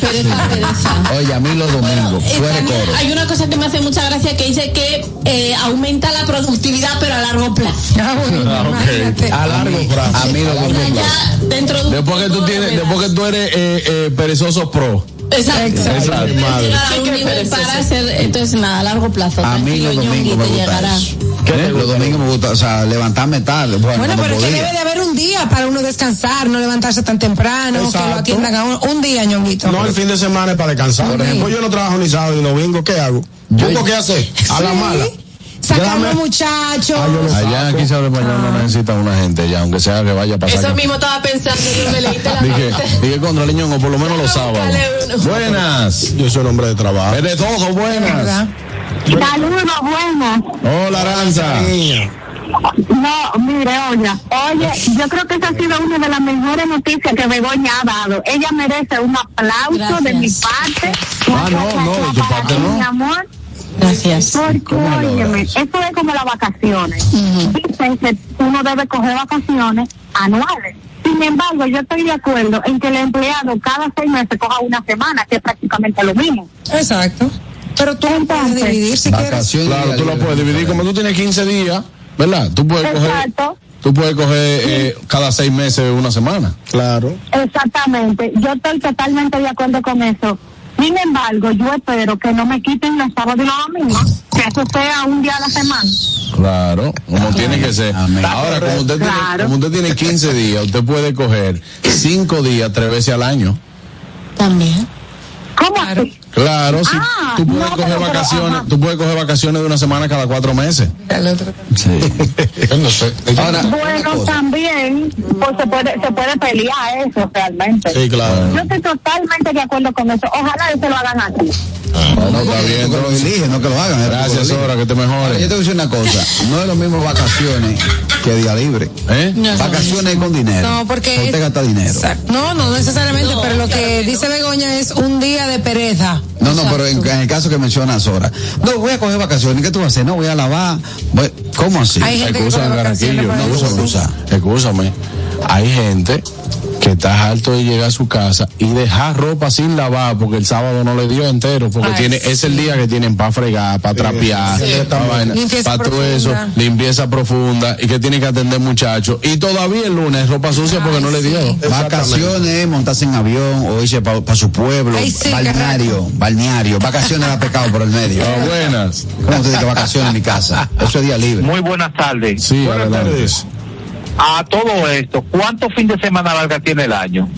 Pereza, pereza. Oye, a mí los domingos, fuera de también coro. hay una cosa que me hace mucha gracia que dice que eh, aumenta la productividad pero a largo plazo. A largo plazo. A mí los domingos. ya dentro de un Después que tú tienes, después que tú eres eh, eh, perezoso pro. Exacto. Exacto. Un nivel para hacer, entonces nada, a largo plazo. A mí Tranquilo, los domingos Ñonguito, me gusta llegará. eso. ¿Eh? Los domingos me gusta, o sea, levantarme tarde. Bueno, Bueno, no pero es que podía. debe de haber un día para uno descansar, no levantarse tan temprano, que Exacto. lo atiendan a uno. Un día, ñonguito. No, el fin de semana es para descansar. Por ejemplo, yo no trabajo ni sábado ni domingo, ¿qué hago? ¿Tengo qué hacer? A la Sí. mala. Los muchachos. Yo Allá aquí se habla español Ah. no necesitan una gente ya, aunque sea que vaya a pasar. Eso mismo estaba pensando y me leíste la Dije, dije contra el niño, o por lo menos los sábados. Dale. Buenas. Yo soy un hombre de trabajo. Es de todo, buenas. Saludos, buenas. Hola, Aranza. No, mire, oiga, oye, yo creo que esa ha sido una de las mejores noticias que Begoña ha dado. Ella merece un aplauso Gracias. de mi parte. Ah, no, no, de tu Para parte ti, no. Mi amor, Gracias. porque, óyeme, eso es como las vacaciones. Dicen que uno debe coger vacaciones anuales. Sin embargo, yo estoy de acuerdo en que el empleado cada seis meses coja una semana, que es prácticamente lo mismo. Exacto. Pero tú puedes Entonces, dividir si quieres. Vacaciones. Claro, tú lo puedes dividir. Como tú tienes 15 días, ¿verdad? Tú puedes coger, Exacto. tú puedes coger eh, cada seis meses una semana. Claro. Exactamente, yo estoy totalmente de acuerdo con eso. Sin embargo, yo espero que no me quiten los sábados y los domingos, que eso sea un día a la semana. Claro, como tiene que ser. Amén. Ahora, como usted, tiene, como usted tiene 15 días, usted puede coger 5 días tres veces al año. También. ¿Cómo Claro. así? Claro, sí. Ah, tú puedes no, coger pero- pero, vacaciones, ajá. tú puedes coger vacaciones de una semana cada cuatro meses. El otro. Sí. no sé. Ahora, Bueno, también pues se puede se puede pelear eso realmente. Sí, claro. Yo estoy totalmente de acuerdo con eso. Ojalá eso lo hagan aquí. Bueno, está bien. Que lo eliges, no que lo hagan. lo Gracias. Sora, que te Ahora, yo te mejores. voy a decir una cosa. No es lo mismo vacaciones que día libre. ¿Eh? Vacaciones con dinero. No, porque. Usted gasta dinero. Exacto. No, no necesariamente, pero lo que dice Begoña es un día de pereza. No, no, pero en, en el caso que menciona Sora. No, voy a coger vacaciones. ¿Qué tú vas a hacer? No, voy a lavar. Voy- ¿Cómo así? Hay gente que Excúsame, coge vacaciones para No, excúsame. Excúsame. Hay gente que está harto de llegar a su casa y dejar ropa sin lavar porque el sábado no le dio entero, porque Ay, tiene, es el sí. día que tienen para fregar, para trapear, para Limpieza todo eso, limpieza profunda y que tiene que atender muchachos. Y todavía el lunes ropa sucia porque no le dio. sí. Vacaciones, montarse en avión o irse para su pueblo, Ay, sí, balneario, balneario, vacaciones da pecado por el medio. Ah, buenas. ¿Cómo usted dice que vacaciones en mi casa? Eso es día libre. Muy buenas tardes. Sí, Buenas adelante. tardes. A todo esto, ¿cuántos fin de semana larga tiene el año?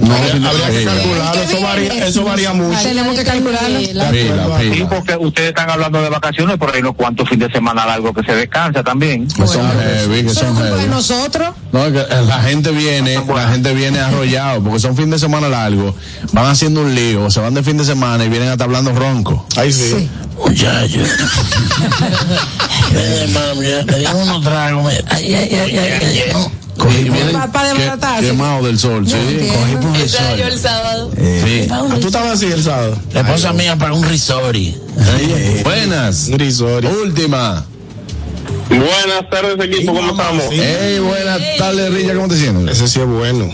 No, Habría que calcularlo, eso varía, eso varía mucho. Tenemos que calcularlo. La- Pila, Sí, pila. porque ustedes están hablando de vacaciones, pero hay unos cuantos fin de semana largos que se descansa también. Que son heavy, que son heavy. nosotros. No, es que la gente viene, la gente viene arrollado, porque son fin de semana largos, van haciendo un lío, se van de fin de semana y vienen hasta hablando ronco. Ahí sí. Muchachos. Me dieron unos tragos. me- Ay, ay, ay, ay, ay, ay. Y vienen Pa- pa' que- desbaratarse. quemados del sol, sí. entiendo. Cogimos yo sol. el sábado. Sí. Ah, Tú estabas así el sábado. La esposa mía para un risori. Buenas. Grisori. Última. Buenas tardes, equipo, ¿cómo estamos? Sí. Hey, buenas tardes, Rilla, ¿cómo te sientes? Ese sí es bueno.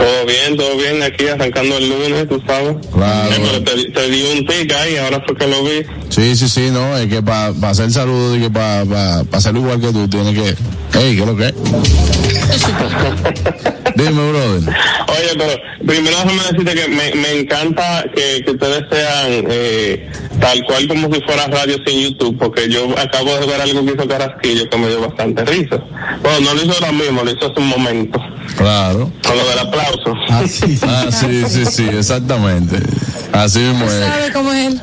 Todo bien, todo bien, aquí arrancando el lunes, tú sabes. Claro. Eh, pero te, te di un tic ahí, ahora fue que lo vi. Sí, sí, sí, no, es que para hacer saludo y que para pa, pa hacerlo igual que tú, tienes que. Hey, ¿qué es lo que es? Dime, brother. Oye, pero primero déjame decirte que me, me encanta que, que ustedes sean eh, tal cual como si fuera radio sin YouTube, porque yo acabo de ver algo que hizo Carasquillo que me dio bastante risa. Bueno, no lo hizo ahora mismo, lo hizo hace un momento, Claro. con lo del aplauso. Ah, sí. Ah, sí, sí, sí, exactamente. Así mismo es. ¿Sabe cómo es él?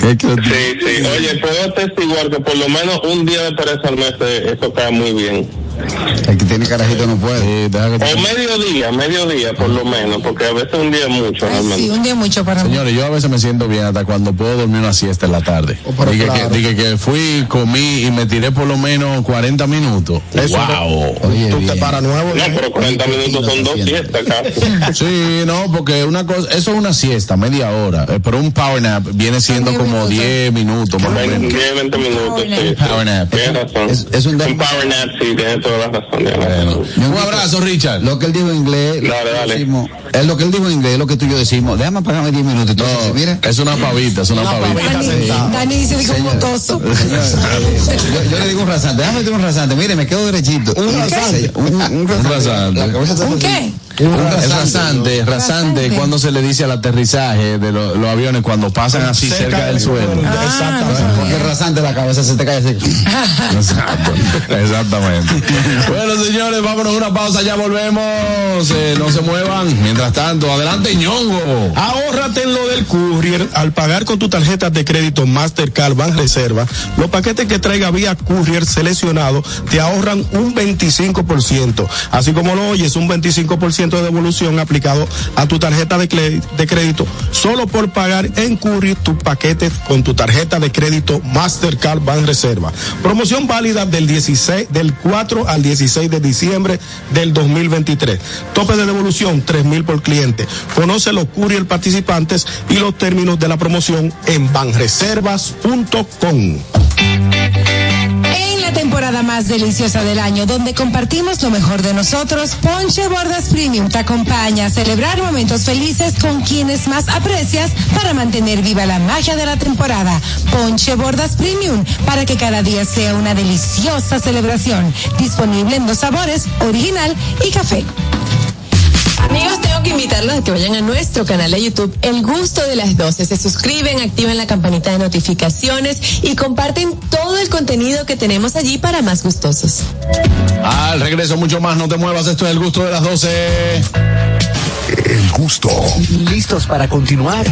¿Qué que- Sí, sí. Oye, puedo atestiguar que por lo menos un día de pereza al mes eh, eso cae muy bien. El que tiene carajito no puede. Sí, deja que O te- mediodía, mediodía por lo menos, porque a veces un día es mucho Ay, realmente. sí, un día mucho para mí. Señores, yo a veces me siento bien hasta cuando puedo dormir una siesta en la tarde. Oh, dije, claro. que, dije que fui, comí y me tiré por lo menos 40 minutos. Eso wow. Oye, Tú te bien. paras nuevo. No, pero 40 minutos son dos siestas casi. Sí, no, porque una cosa, eso es una siesta, media hora, eh, pero un power nap viene siendo como minutos. 10 minutos más o 20, menos. 20 minutos, sí. Power nap. Es- es un un power nap, sí, tienes toda toda la razón. tiene la razón. Un abrazo, Richard. Lo que él dijo en inglés, lo Dale, que dale. decimos, es lo que él dijo en inglés, es lo que tú y yo decimos. Déjame apagarme 10 minutos. Entonces, mire. Es una pavita, es una, pavita. Dani, Dani dice digo motoso. Yo, yo le digo un rasante, déjame decir un rasante, mire, me quedo derechito. Un rasante. Un, un, rasante. ¿Un qué? Un Es rasante. rasante, rasante Rasante. cuando se le dice al aterrizaje de lo- los aviones cuando pasan así cerca del suelo. Exactamente. Porque el rasante la cabeza se te cae así. Exacto, exactamente. Bueno, señores, vámonos a una pausa, ya volvemos. Eh, no se muevan. Mientras tanto, adelante, ñongo. Ahórrate en lo del courier al pagar con tu tarjeta de crédito Mastercard Banreserva. Los paquetes que traiga vía courier seleccionado te ahorran un 25%. Así como lo oyes, un 25% de devolución aplicado a tu tarjeta de, crédito solo por pagar en courier tu paquete con tu tarjeta de crédito Mastercard Banreserva. Promoción válida del 16 del 4 al 16 de diciembre del 2023. Tope de devolución 3 mil por cliente. Conoce los courier participantes y los términos de la promoción en banreservas.com. Temporada más deliciosa del año, donde compartimos lo mejor de nosotros, Ponche Bordas Premium te acompaña a celebrar momentos felices con quienes más aprecias para mantener viva la magia de la temporada. Ponche Bordas Premium, para que cada día sea una deliciosa celebración. Disponible en dos sabores, original y café. Amigos, tengo que invitarlos a que vayan a nuestro canal de YouTube El Gusto de las 12. Se suscriben, activan la campanita de notificaciones y comparten todo el contenido que tenemos allí para más gustosos. Al regreso, mucho más. No te muevas. Esto es el gusto de las 12. El gusto. ¿Listos para continuar?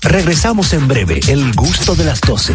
Regresamos en breve. El gusto de las 12.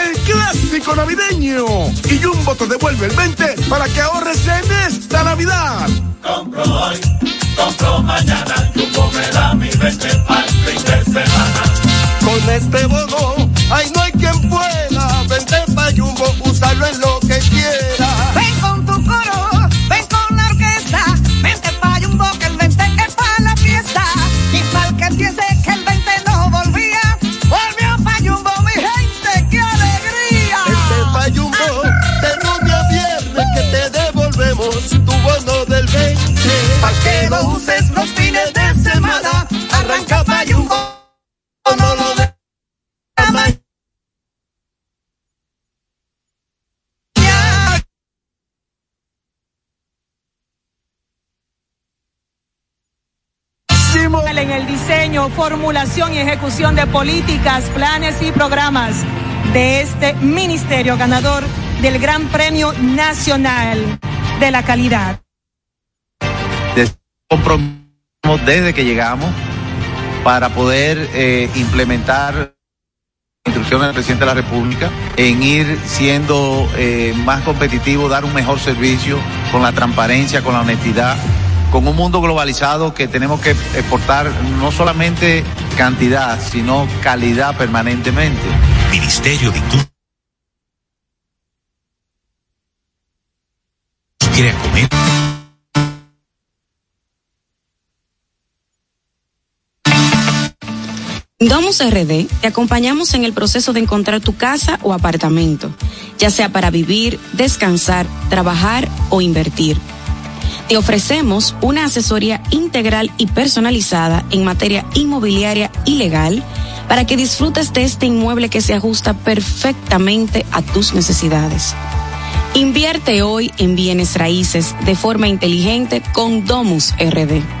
el clásico navideño y Jumbo te devuelve el 20 para que ahorres en esta Navidad. Compro hoy, compro mañana, Jumbo me da mi 20 al fin de semana. Con este bono, ay no hay quien pueda. Vente pa' Jumbo, úsalo en lo que quiera. Ven con tu coro, ven con la orquesta, vente pa' Jumbo que el 20 es pa' la fiesta. Y pa'l que piense lo uses los fines de semana, arranca pa' Jumbo. No lo de- en el diseño, formulación y ejecución de políticas, planes y programas de este ministerio ganador del Gran Premio Nacional de la Calidad. Compromiso desde que llegamos para poder eh, implementar instrucciones del presidente de la República en ir siendo eh, más competitivo, dar un mejor servicio con la transparencia, con la honestidad, con un mundo globalizado que tenemos que exportar no solamente cantidad, sino calidad permanentemente. Ministerio de Industria. Domus RD te acompañamos en el proceso de encontrar tu casa o apartamento, ya sea para vivir, descansar, trabajar o invertir. Te ofrecemos una asesoría integral y personalizada en materia inmobiliaria y legal para que disfrutes de este inmueble que se ajusta perfectamente a tus necesidades. Invierte hoy en bienes raíces de forma inteligente con Domus RD.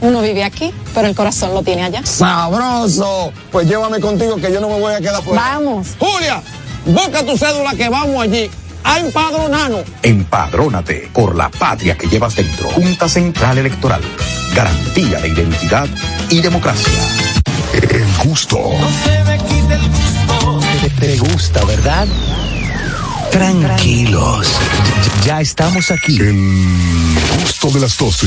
uno vive aquí, pero el corazón lo tiene allá. ¡Sabroso! Pues llévame contigo que yo no me voy a quedar fuera. Vamos. Julia, busca tu cédula que vamos allí a empadronarnos. Empadrónate por la patria que llevas dentro. Junta Central Electoral. Garantía de identidad y democracia. El gusto. Te, te gusta, ¿verdad? Tranquilos. Ya, ya estamos aquí. El gusto de las 12.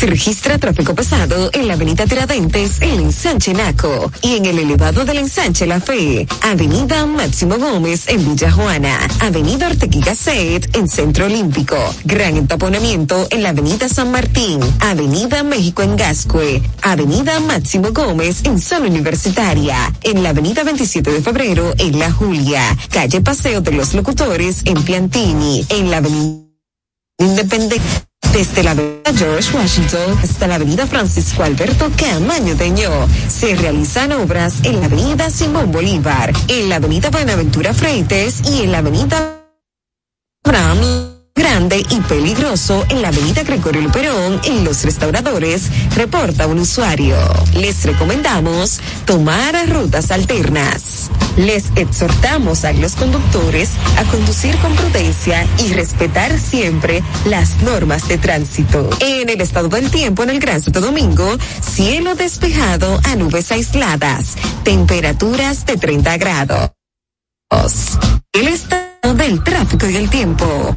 Se registra tráfico pesado en la avenida Tiradentes, el ensanche Naco, y en el elevado del ensanche La Fe, avenida Máximo Gómez en Villa Juana, avenida Ortequí Gasset en Centro Olímpico, gran entaponamiento en la avenida San Martín, avenida México en Gascue, avenida Máximo Gómez en Zona Universitaria, en la avenida 27 de febrero en La Julia, calle Paseo de los Locutores en Piantini, en la avenida Independencia. Desde la avenida George Washington hasta la avenida Francisco Alberto Camaño Teñó, se realizan obras en la avenida Simón Bolívar, en la avenida Buenaventura Freites y en la avenida Abraham Grande y peligroso en la avenida Gregorio Luperón en Los Restauradores, reporta un usuario. Les recomendamos tomar rutas alternas. Les exhortamos a los conductores a conducir con prudencia y respetar siempre las normas de tránsito. En el estado del tiempo en el Gran Santo Domingo, cielo despejado a nubes aisladas, temperaturas de 30 grados. El estado del tráfico y el tiempo.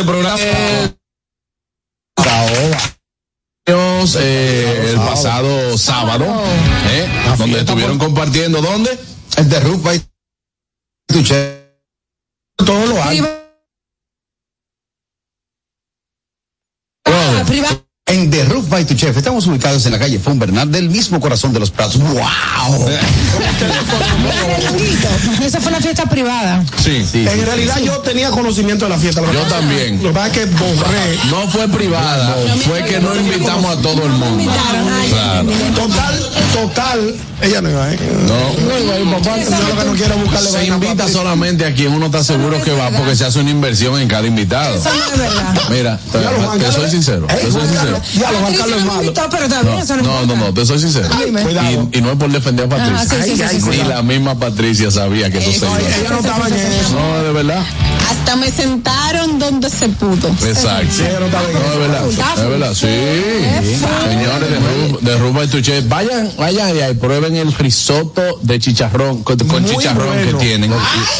Este programa. Eh, el pasado sábado, ¿eh? donde estuvieron compartiendo, ¿dónde? El de Rupa y Tuche. Todo lo hay. En The Roof by Tu Chef estamos ubicados en la calle Fon Bernal del mismo corazón de los Prados. ¡Wow! Esa fue una fiesta privada. Sí, sí. En realidad yo tenía conocimiento de la fiesta. Yo también. Lo que pasa es que borré. No fue privada, fue que no invitamos a todo el mundo. Claro. Total, total. Ella no iba, ¿eh? No. No papá. Yo lo que no quiero es buscarle Se invita solamente a quien uno está seguro que va porque se hace una inversión en cada invitado. Eso no es verdad. Mira, te, soy sincero, te soy sincero. Carlos Patricia es no me malo. invitó, pero también eso no No, no, no, te soy sincero. Dime. Y, y no es por defender a Patricia. Ah, sí, sí, sí, sí, Ni sí. la misma Patricia sabía que eso se iba a hacer. Ella no estaba en eso. No, de verdad. Hasta me sentaron donde se pudo. Exacto. Sí, no estaba en No, eso. de verdad. De verdad, sí. Señores de, Ru- de Rumba y Tuche, vayan, vayan y prueben el risotto de chicharrón, con, chicharrón bueno. que tienen.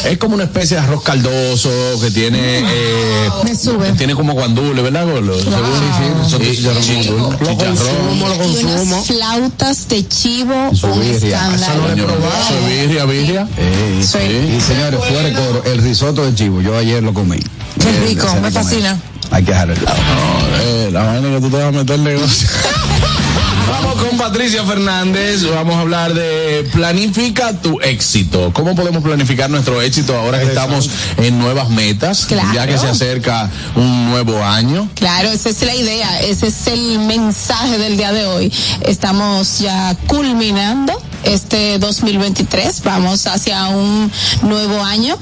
Es como una especie de arroz caldoso que tiene, eh, Me sube. tiene como guandule, ¿verdad, Y- chicharrón. Lo consumo, lo Y unas consumo. flautas de chivo, Su un escándalo. Birria, birria. Eh, Sí. Y señores, fuera de coro, el risotto de chivo, yo ayer lo comí. Qué Bien, rico, me comer. fascina. Hay que dejar el lado. No, eh, la vaina que tú te vas a meter negocio. Vamos Patricia Fernández, vamos a hablar de planifica tu éxito. ¿Cómo podemos planificar nuestro éxito ahora que estamos en nuevas metas? Claro. Ya que se acerca un nuevo año. Claro, esa es la idea, ese es el mensaje del día de hoy. Estamos ya culminando este 2023, vamos hacia un nuevo año.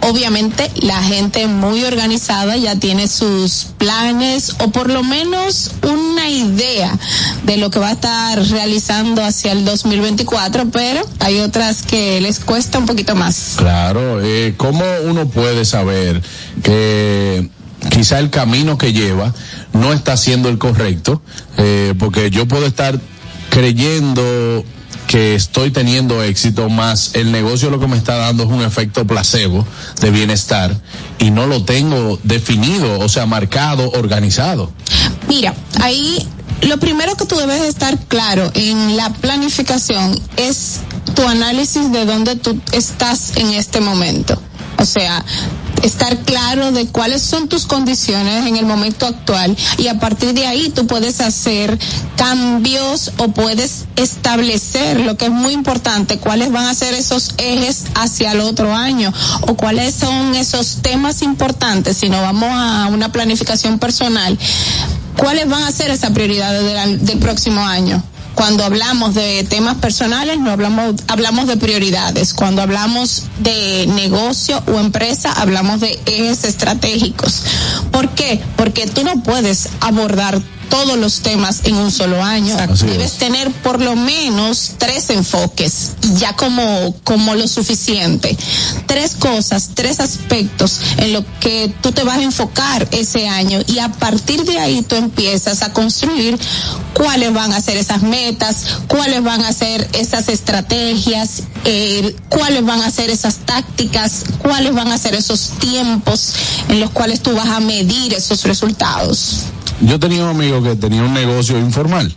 Obviamente la gente muy organizada ya tiene sus planes o por lo menos una idea de lo que va a estar realizando hacia el 2024, pero hay otras que les cuesta un poquito más. Claro, eh, ¿cómo uno puede saber que quizá el camino que lleva no está siendo el correcto? Eh, porque yo puedo estar creyendo que estoy teniendo éxito, más el negocio lo que me está dando es un efecto placebo de bienestar y no lo tengo definido, o sea, marcado, organizado. Mira, ahí lo primero que tú debes de estar claro en la planificación es tu análisis de dónde tú estás en este momento. O sea, estar claro de cuáles son tus condiciones en el momento actual y a partir de ahí tú puedes hacer cambios o puedes establecer lo que es muy importante, cuáles van a ser esos ejes hacia el otro año o cuáles son esos temas importantes si no vamos a una planificación personal ¿Cuáles van a ser esas prioridades del, del próximo año? Cuando hablamos de temas personales, no hablamos, hablamos de prioridades. Cuando hablamos de negocio o empresa, hablamos de ejes estratégicos. ¿Por qué? Porque tú no puedes abordar todos los temas en un solo año. Así Debes es. tener por lo menos tres enfoques, ya como, como lo suficiente. Tres cosas, tres aspectos en lo que tú te vas a enfocar ese año y a partir de ahí tú empiezas a construir cuáles van a ser esas metas, cuáles van a ser esas estrategias, eh, cuáles van a ser esas tácticas, cuáles van a ser esos tiempos en los cuales tú vas a medir esos resultados. Yo tenía un amigo que tenía un negocio informal.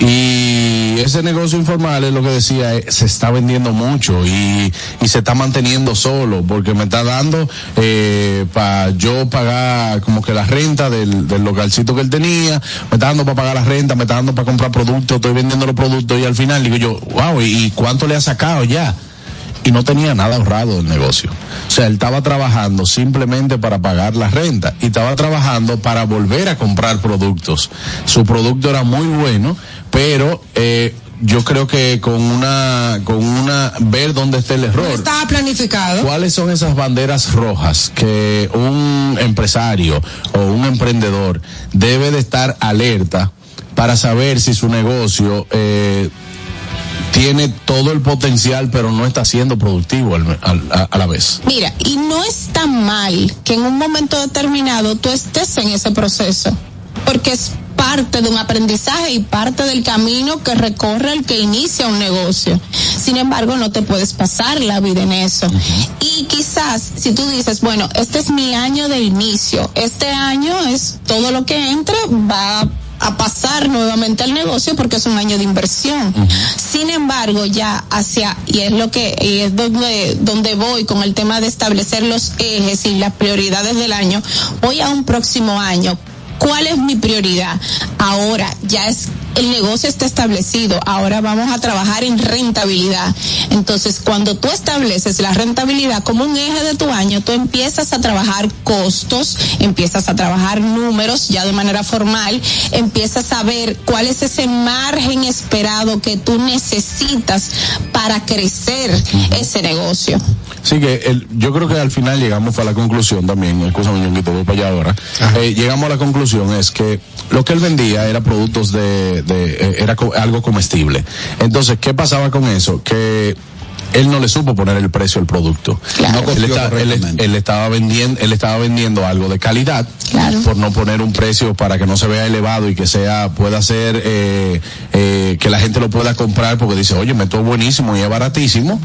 Y ese negocio informal es lo que decía, eh, se está vendiendo mucho y, y se está manteniendo solo porque me está dando eh, para yo pagar como que la renta del, del localcito que él tenía, me está dando para pagar la renta, me está dando para comprar productos, estoy vendiendo los productos y al final digo yo, wow, ¿y, y cuánto le ha sacado ya? Y no tenía nada ahorrado del negocio. O sea, él estaba trabajando simplemente para pagar la renta y estaba trabajando para volver a comprar productos. Su producto era muy bueno, pero eh, yo creo que con una, con una, ver dónde está el error. Estaba planificado. ¿Cuáles son esas banderas rojas que un empresario o un emprendedor debe de estar alerta para saber si su negocio eh, tiene todo el potencial pero no está siendo productivo al- al- a, a la vez? Mira, y no está mal que en un momento determinado tú estés en ese proceso, porque es parte de un aprendizaje y parte del camino que recorre el que inicia un negocio. Sin embargo, no te puedes pasar la vida en eso. Y quizás si tú dices, bueno, este es mi año de inicio, este año es todo lo que entre va a pasar nuevamente al negocio porque es un año de inversión. Sin embargo, ya hacia, y es lo que, y es donde, donde voy con el tema de establecer los ejes y las prioridades del año, voy a un próximo año. ¿Cuál es mi prioridad? Ahora ya es el negocio está establecido, ahora vamos a trabajar en rentabilidad. Entonces, cuando tú estableces la rentabilidad como un eje de tu año, tú empiezas a trabajar costos, empiezas a trabajar números ya de manera formal, empiezas a ver cuál es ese margen esperado que tú necesitas para para crecer ese negocio. Sí, que el, yo creo que al final llegamos a la conclusión también, escúchame, Ñonguito, voy para allá ahora. Eh, llegamos a la conclusión es que lo que él vendía era productos de, de eh, era co- algo comestible. Entonces, ¿qué pasaba con eso? Que él no le supo poner el precio al producto. No él, está- él- estaba vendiendo, él estaba vendiendo algo de calidad por no poner un precio para que no se vea elevado y que sea, pueda ser, eh, eh, que la gente lo pueda comprar porque dice, oye, me esto es buenísimo y es baratísimo.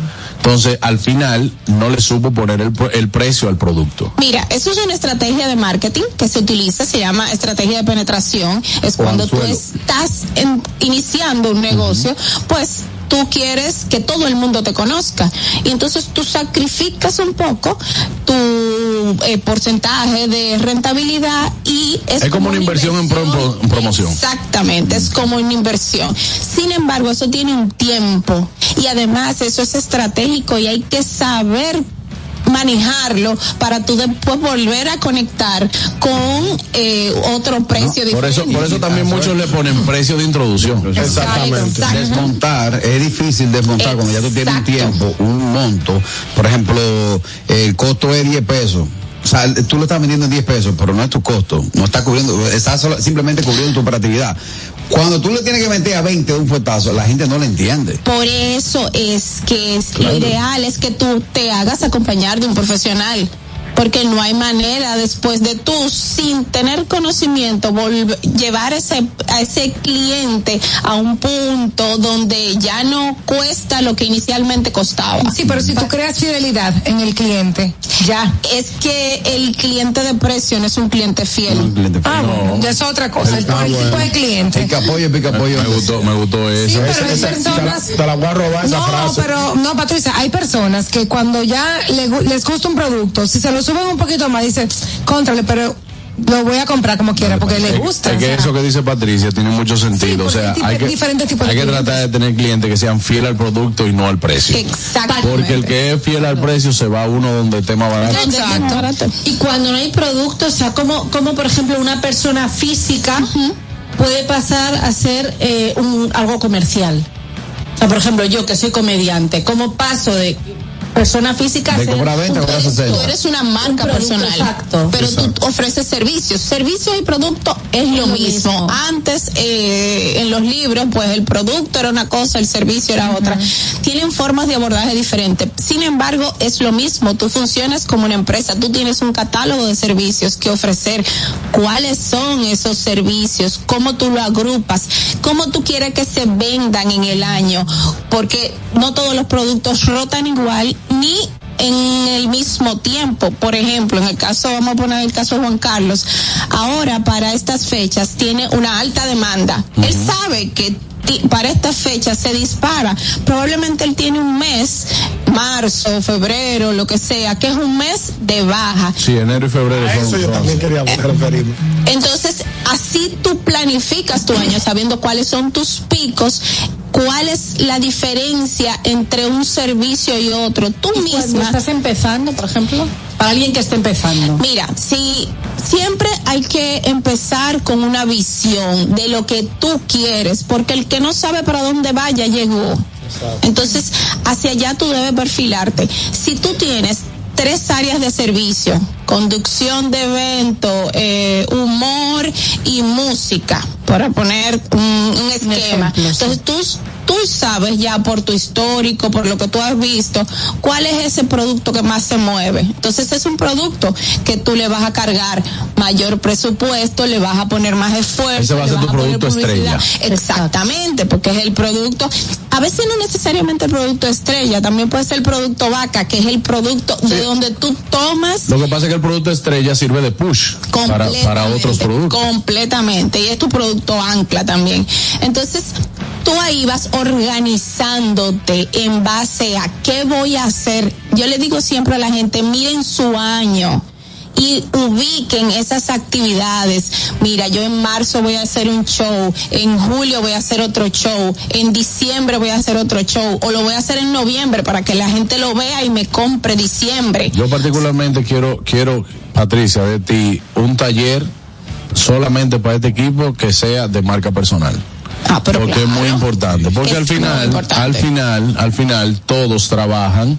Entonces, al final, no le supo poner el, el precio al producto. Mira, eso es una estrategia de marketing que se utiliza, se llama estrategia de penetración. Es O cuando tú estás en- iniciando un negocio, pues tú quieres que todo el mundo te conozca. Y entonces tú sacrificas un poco tu eh, porcentaje de rentabilidad y es, Es como una inversión en pro- en promoción. Exactamente, es como una inversión. Sin embargo, eso tiene un tiempo y además eso es estratégico y hay que saber manejarlo para tú después volver a conectar con eh, otro precio Por eso, diferente. por eso también muchos le ponen precio de introducción. Exactamente. Desmontar, es difícil desmontar cuando ya tú tienes un tiempo, un monto. Por ejemplo, el costo es 10 pesos. O sea, tú lo estás vendiendo en 10 pesos, pero no es tu costo. No está cubriendo, está solo- simplemente cubriendo tu operatividad. Cuando tú le tienes que meter a 20 de un fuetazo, la gente no lo entiende. Por eso es que es, Claro. lo ideal es que tú te hagas acompañar de un profesional. Porque no hay manera después de tú, sin tener conocimiento, volver, llevar ese, a ese cliente a un punto donde ya no cuesta lo que inicialmente costaba. Sí, pero si tú creas fidelidad en el cliente, ya. Es que el cliente de precio no es un cliente fiel. Ah, bueno, ya es otra cosa, el, Ah, el tipo de cliente. Pica pollo, pica pollo. Me gustó, me gustó eso. pero hay personas- Te la voy a robar esa no, frase. pero no, Patricia, hay personas que cuando ya le gu- les gusta un producto, si se lo suben un poquito más, dicen, contrale, pero lo voy a comprar como quiera porque le gusta. Es o que sea. eso que dice Patricia tiene mucho sentido. o sea, hay que, diferentes tipos de hay que tratar de tener clientes que sean fieles al producto y no al precio. Exactamente. Porque el que es fiel al precio se va a uno donde esté más barato. Exacto. Y cuando no hay producto, o sea, como, como por ejemplo una persona física puede pasar a ser eh, un, algo comercial. O sea, por ejemplo, yo que soy comediante, ¿cómo paso de persona física De cobrar venta, cobrar sesenta. Tú eres una marca Un personal, exacto. pero tú ofreces servicios. Servicio y producto es lo, lo mismo. mismo. Antes, eh, en los libros, pues el producto era una cosa, el servicio era otra. Tienen formas de abordaje diferentes. Sin embargo, es lo mismo. Tú funcionas como una empresa. Tú tienes un catálogo de servicios que ofrecer. ¿Cuáles son esos servicios? ¿Cómo tú lo agrupas? ¿Cómo tú quieres que se vendan en el año? Porque no todos los productos rotan igual ni en el mismo tiempo. Por ejemplo, en el caso, vamos a poner el caso de Juan Carlos, ahora para estas fechas tiene una alta demanda. Él sabe que para estas fechas se dispara. Probablemente él tiene un mes, marzo, febrero, lo que sea, que es un mes de baja. Sí, enero y febrero A son. eso yo son- también quería referirme. Entonces, así tú planificas tu año sabiendo cuáles son tus picos, cuál es la diferencia entre un servicio y otro. Tú Cuando misma estás empezando, por ejemplo, para alguien que esté empezando. Mira, si siempre hay que empezar con una visión de lo que tú quieres, porque el que no sabe para dónde va ya llegó. Entonces, hacia allá tú debes perfilarte. Si tú tienes tres áreas de servicio, conducción de evento, eh, humor y música, para poner un, un esquema. Entonces tú, tú sabes ya por tu histórico, por lo que tú has visto, cuál es ese producto que más se mueve. Entonces es un producto que tú le vas a cargar mayor presupuesto, le vas a poner más esfuerzo. Ese va a ser tu producto estrella. Exactamente, porque es el producto, a veces no necesariamente el producto estrella, también puede ser el producto vaca, que es el producto de donde tú tomas Lo que pasa es que el producto estrella sirve de push para, para otros productos. Completamente. Y es tu producto ancla también. Entonces, tú ahí vas organizándote en base a qué voy a hacer. Yo le digo siempre a la gente, miren su año y ubiquen esas actividades. Mira, yo en marzo voy a hacer un show, en julio voy a hacer otro show, en diciembre voy a hacer otro show, o lo voy a hacer en noviembre para que la gente lo vea y me compre diciembre. Yo particularmente quiero, quiero, Patricia, de ti, un taller solamente para este equipo que sea de marca personal. Porque es muy importante. Porque Es al final, al final, al final, todos trabajan,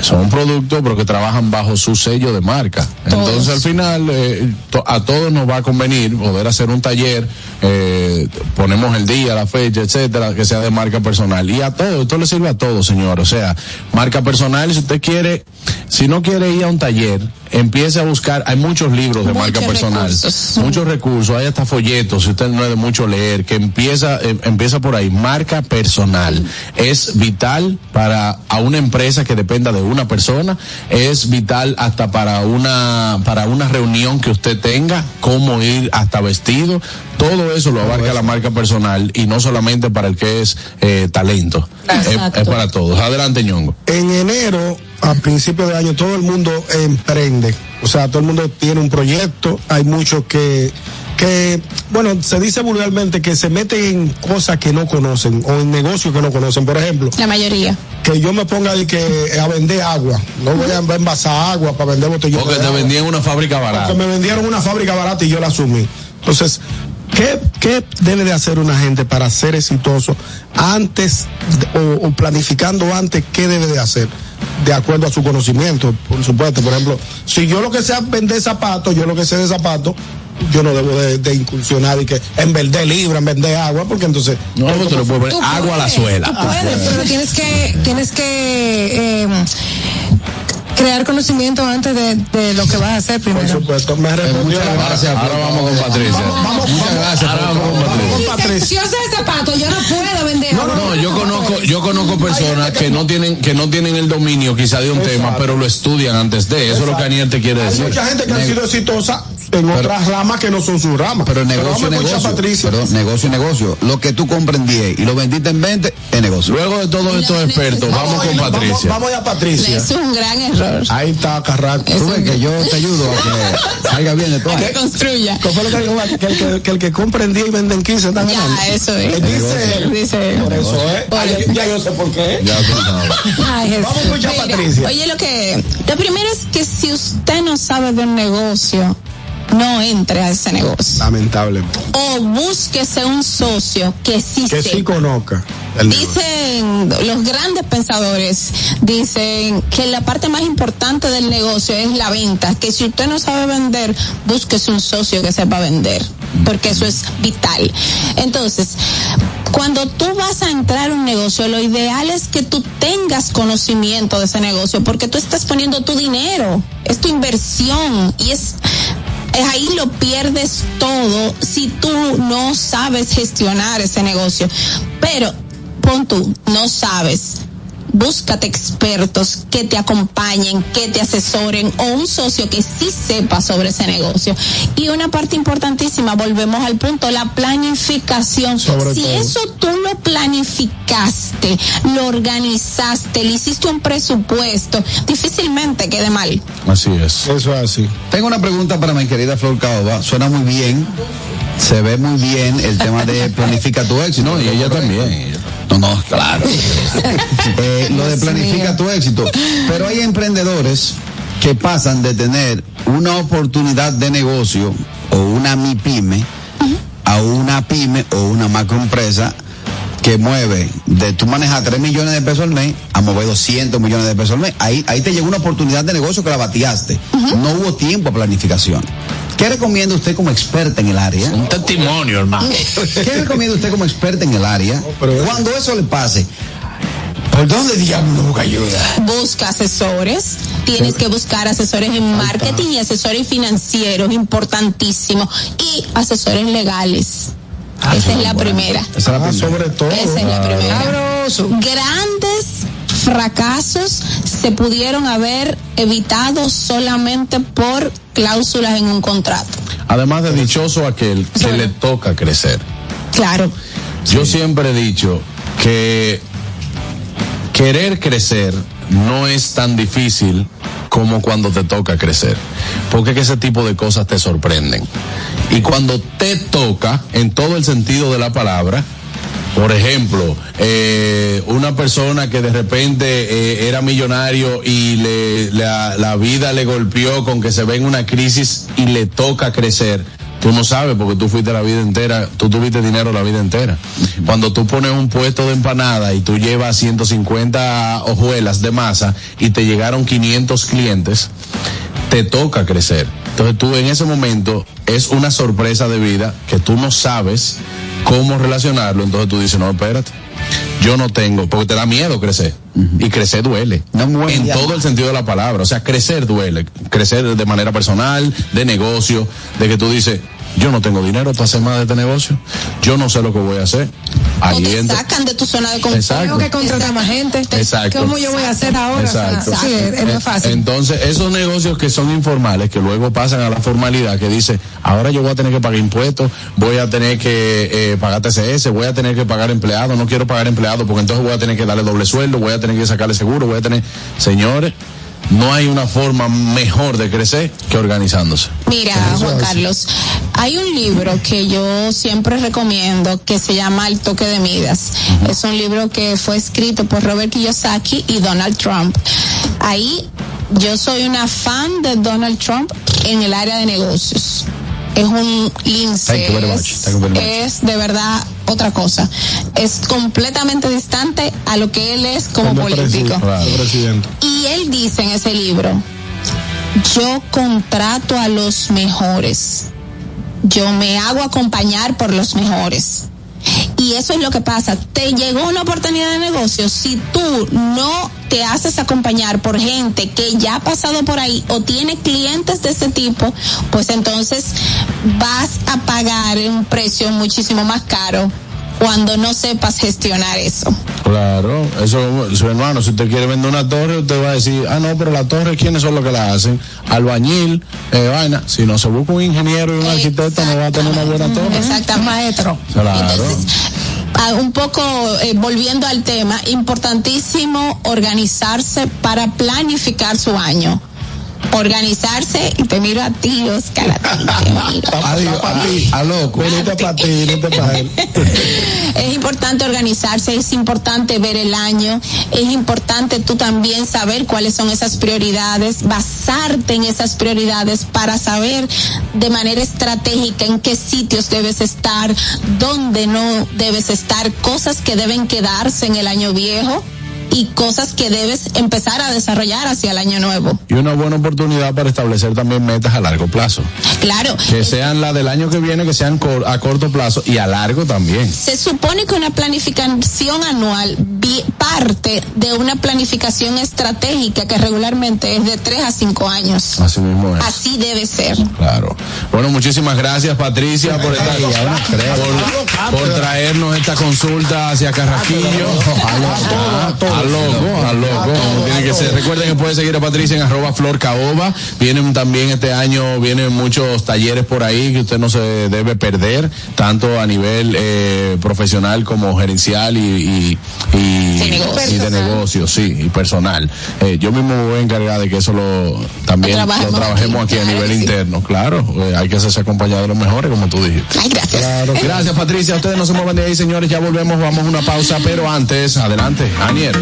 son productos, pero que trabajan bajo su sello de marca. Entonces, al final, eh, to- a todos nos va a convenir poder hacer un taller, eh, ponemos el día, la fecha, etcétera, que sea de marca personal. Y a todos, esto le sirve a todos, señor. O sea, marca personal, si usted quiere, si no quiere ir a un taller, empiece a buscar, hay muchos libros de marca personal, recursos. muchos recursos, hay hasta folletos, si usted no es de mucho leer, que empieza, eh, empieza por ahí, marca personal. Es vital para a una empresa que dependa de una persona, es vital hasta para una, para una reunión que usted tenga, cómo ir hasta vestido, todo eso lo abarca la marca personal y no solamente para el que es eh, talento, es, es para todos. Adelante, ñongo. En enero, a principio de año, todo el mundo emprende. O sea, todo el mundo tiene un proyecto. Hay muchos que, que, bueno, se dice vulgarmente que se meten en cosas que no conocen o en negocios que no conocen. Por ejemplo, La mayoría. que yo me ponga de que a vender agua. No voy a envasar agua para vender botellones. Porque de te vendían una fábrica barata. Porque me vendieron una fábrica barata y yo la asumí. Entonces, ¿qué, qué debe de hacer una gente para ser exitoso antes o, o planificando antes qué debe de hacer? De acuerdo a su conocimiento, por supuesto. Por ejemplo, si yo lo que sé es vender zapatos, yo lo que sé de zapatos, yo no debo de, de incursionar y que en vender libra, en vender agua, porque entonces... No, poner Tú agua a la suela. tú puedes, pero tienes que, tienes que eh, crear conocimiento antes de, de lo que vas a hacer primero. Por supuesto, me respondió la Gracias. Ahora vamos con Patricia. Muchas gracias. Ahora vamos con Patricia. Yo sé de zapatos, yo no puedo No, no, yo conozco, yo conozco personas que no tienen, que no tienen el dominio quizá de un tema, pero lo estudian antes de. Eso es lo que Aniel te quiere Hay decir. mucha gente que ha sido exitosa en otras ramas que no son sus ramas. Pero negocio, negocio. Perdón, negocio, negocio. Lo que tú compras en 10 y lo vendiste en 20 es negocio. Luego de todos estos expertos, vamos con Vamos, Patricia. vamos a Patricia. Es un gran error. Ahí está Carraco. Tú ves que yo te ayudo a que salga bien de todo. Que construya. ¿Qué fue lo que dijo? Que el que, que el que compra en 10 y vende en 15 están Ya, ganando. eso es. Eh, Dice él. Dice él. Por eso, ¿eh? Ay, ya yo sé por qué. Ya tú sabes. Ay, Jesús. Vamos a escuchar a Mira, Patricia. Oye, lo que. Lo primero es que si usted no sabe de un negocio, no entre a ese negocio. Lamentablemente. O búsquese un socio que sí Que sí conozca. negocio. Dicen los grandes pensadores, dicen que la parte más importante del negocio es la venta, que si usted no sabe vender, búsquese un socio que sepa vender, porque eso es vital. Entonces, cuando tú vas a entrar a un negocio, lo ideal es que tú tengas conocimiento de ese negocio, porque tú estás poniendo tu dinero, es tu inversión y es ahí lo pierdes todo si tú no sabes gestionar ese negocio. Pero pon tú, no sabes. Búscate expertos que te acompañen, que te asesoren o un socio que sí sepa sobre ese negocio. Y una parte importantísima, volvemos al punto, la planificación. Sobre si todo. eso tú lo planificaste, lo organizaste, le hiciste un presupuesto, difícilmente quede mal. Así es. Eso es así. Tengo una pregunta para mi querida Flor Caoba. Suena muy bien. Se ve muy bien el tema de planifica tu éxito. No, y ella también. No, no, claro. Eh, lo de planifica tu éxito. Pero hay emprendedores que pasan de tener una oportunidad de negocio o una MIPYME a una pyme o una macroempresa que mueve de tú manejas 3 millones de pesos al mes a mover 200 millones de pesos al mes. Ahí, ahí te llegó una oportunidad de negocio que la bateaste. No hubo tiempo a planificación. ¿Qué recomienda usted como experta en el área? Un testimonio, hermano. ¿Qué recomienda usted como experta en el área? Cuando eso le pase, ¿por dónde diablos busca ayuda? busca asesores, tienes que buscar asesores en marketing y asesores financieros, importantísimo, y asesores legales. Esa es la primera. Esa es la Ah, primera. sobre todo. Esa es la primera. Grandes fracasos se pudieron haber evitado solamente por cláusulas en un contrato. Además de dichoso aquel que le toca crecer. Claro. Yo siempre he dicho que querer crecer no es tan difícil como cuando te toca crecer. Porque es que ese tipo de cosas te sorprenden. Y cuando te toca, en todo el sentido de la palabra, por ejemplo, eh, una persona que de repente eh, era millonario y le, la, la vida le golpeó con que se ve en una crisis y le toca crecer. Tú no sabes porque tú fuiste la vida entera, tú tuviste dinero la vida entera. Cuando tú pones un puesto de empanada y tú llevas 150 hojuelas de masa y te llegaron 500 clientes, te toca crecer. Entonces tú en ese momento es una sorpresa de vida que tú no sabes cómo relacionarlo. Entonces tú dices, no, espérate. Yo no tengo, porque te da miedo crecer. Y crecer duele. en todo el sentido de la palabra. O sea, crecer duele. Crecer de manera personal, de negocio, de que tú dices, yo no tengo dinero para hacer más de este negocio. Yo no sé lo que voy a hacer. Ahí o te entra- sacan de tu zona de confort. Exacto. Tengo que contratar más gente. Exacto. ¿Cómo yo voy a hacer ahora? Exacto. O sea, sí, es, es más fácil. Entonces, esos negocios que son informales, que luego pasan a la formalidad, que dice, ahora yo voy a tener que pagar impuestos, voy a tener que eh, pagar TCS, voy a tener que pagar empleados, no quiero pagar empleados porque entonces voy a tener que darle doble sueldo, voy a tener que sacarle seguro, voy a tener, señores, no hay una forma mejor de crecer que organizándose. Mira, Juan Carlos, hay un libro que yo siempre recomiendo que se llama El toque de Midas. Es un libro que fue escrito por Robert Kiyosaki y Donald Trump. Ahí yo soy una fan de Donald Trump en el área de negocios. Es un lince, Thank you very much. es, es de verdad otra cosa. Es completamente distante a lo que él es como político. presidente. Y él dice en ese libro, yo contrato a los mejores. Yo me hago acompañar por los mejores. Y eso es lo que pasa. Te llegó una oportunidad de negocio. Si tú no te haces acompañar por gente que ya ha pasado por ahí o tiene clientes de ese tipo, pues entonces vas a pagar un precio muchísimo más caro cuando no sepas gestionar eso. Claro, eso, su hermano, si usted quiere vender una torre, usted va a decir, ah, no, pero la torre, ¿quiénes son los que la hacen? Albañil, eh, vaina. Si no se busca un ingeniero y un arquitecto, no va a tener una buena torre. Exactamente. Maestro. Claro. Ah, un poco eh, volviendo al tema, importantísimo organizarse para planificar su año. Organizarse, y te miro a ti, Oscar, a ti. Adiós, a ti, a loco. Venite para ti, venite para él. Es importante organizarse, es importante ver el año, es importante tú también saber cuáles son esas prioridades, basarte en esas prioridades para saber de manera estratégica en qué sitios debes estar, dónde no debes estar, cosas que deben quedarse en el año viejo y cosas que debes empezar a desarrollar hacia el año nuevo. Y una buena oportunidad para establecer también metas a largo plazo. Claro, Que sean la del año que viene, que sean cor- a corto plazo y a largo también. Se supone que una planificación anual parte de una planificación estratégica que regularmente es de tres a cinco años. Así mismo es. Así debe ser. Claro. Bueno, muchísimas gracias, Patricia, por estar por, por traernos esta consulta hacia Carraquillo. A loco, a loco. como Tiene que ser. Recuerden que pueden seguir a Patricia en arroba flor caoba. Vienen también este año, vienen muchos talleres por ahí que usted no se debe perder, tanto a nivel eh, profesional como gerencial y, y, y, De negocio. y de negocio, sí, y personal. Eh, yo mismo me voy a encargar de que eso lo también Lo lo trabajemos aquí, aquí, a nivel sí. interno, claro. Eh, hay que hacerse acompañado de los mejores, como tú dijiste. Ay, gracias. Gracias, Patricia. Ustedes no se muevan de ahí, señores. Ya volvemos, vamos a una pausa, pero antes, adelante, Aniel.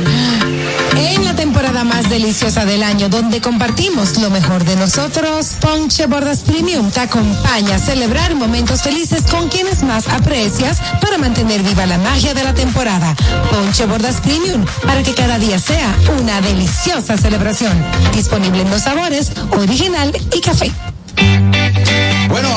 En la temporada más deliciosa del año, donde compartimos lo mejor de nosotros, Ponche Bordas Premium te acompaña a celebrar momentos felices con quienes más aprecias para mantener viva la magia de la temporada. Ponche Bordas Premium, para que cada día sea una deliciosa celebración. Disponible en dos sabores, original y café.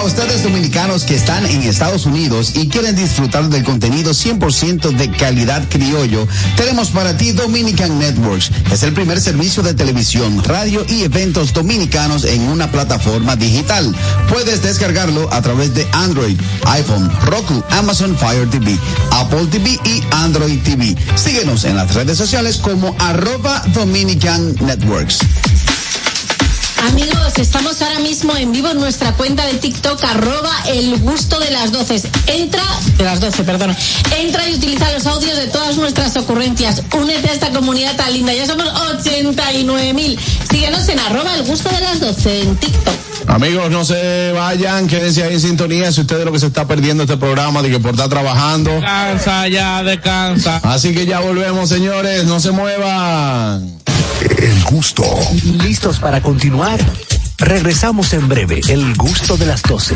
A ustedes dominicanos que están en Estados Unidos y quieren disfrutar del contenido 100% de calidad criollo, tenemos para ti Dominican Networks. Es el primer servicio de televisión, radio y eventos dominicanos en una plataforma digital. Puedes descargarlo a través de Android, iPhone, Roku, Amazon Fire TV, Apple TV y Android TV. Síguenos en las redes sociales como arroba Dominican Networks. Amigos, estamos ahora mismo en vivo en nuestra cuenta de TikTok, arroba el gusto de las 12. Entra, de las 12, perdón. Entra y utiliza los audios de todas nuestras ocurrencias. Únete a esta comunidad tan linda. Ya somos 89 mil. Síguenos en arroba el gusto de las 12 en TikTok. Amigos, no se vayan, quédense ahí en sintonía. Si usted de lo que se está perdiendo este programa, de que por estar trabajando. Descansa ya, descansa. Así que ya volvemos, señores, no se muevan. El gusto. ¿Listos para continuar? Regresamos en breve. El gusto de las 12.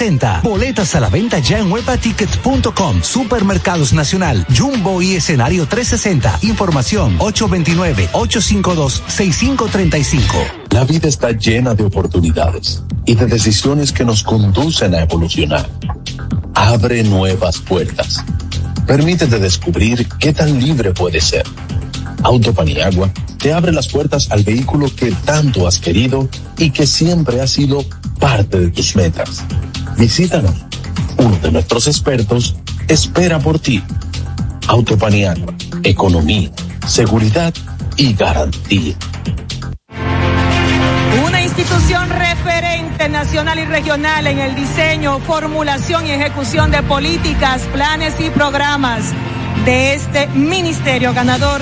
Boletas a la venta ya en webatickets.com, Supermercados Nacional, Jumbo y escenario 360. Información 829-852-6535. La vida está llena de oportunidades y de decisiones que nos conducen a evolucionar. Abre nuevas puertas. Permítete descubrir qué tan libre puedes ser. Autopaniagua te abre las puertas al vehículo que tanto has querido y que siempre ha sido parte de tus metas. Visítanos. Uno de nuestros expertos espera por ti. Autopaniagua, economía, seguridad y garantía. Una institución referente nacional y regional en el diseño, formulación y ejecución de políticas, planes y programas de este ministerio ganador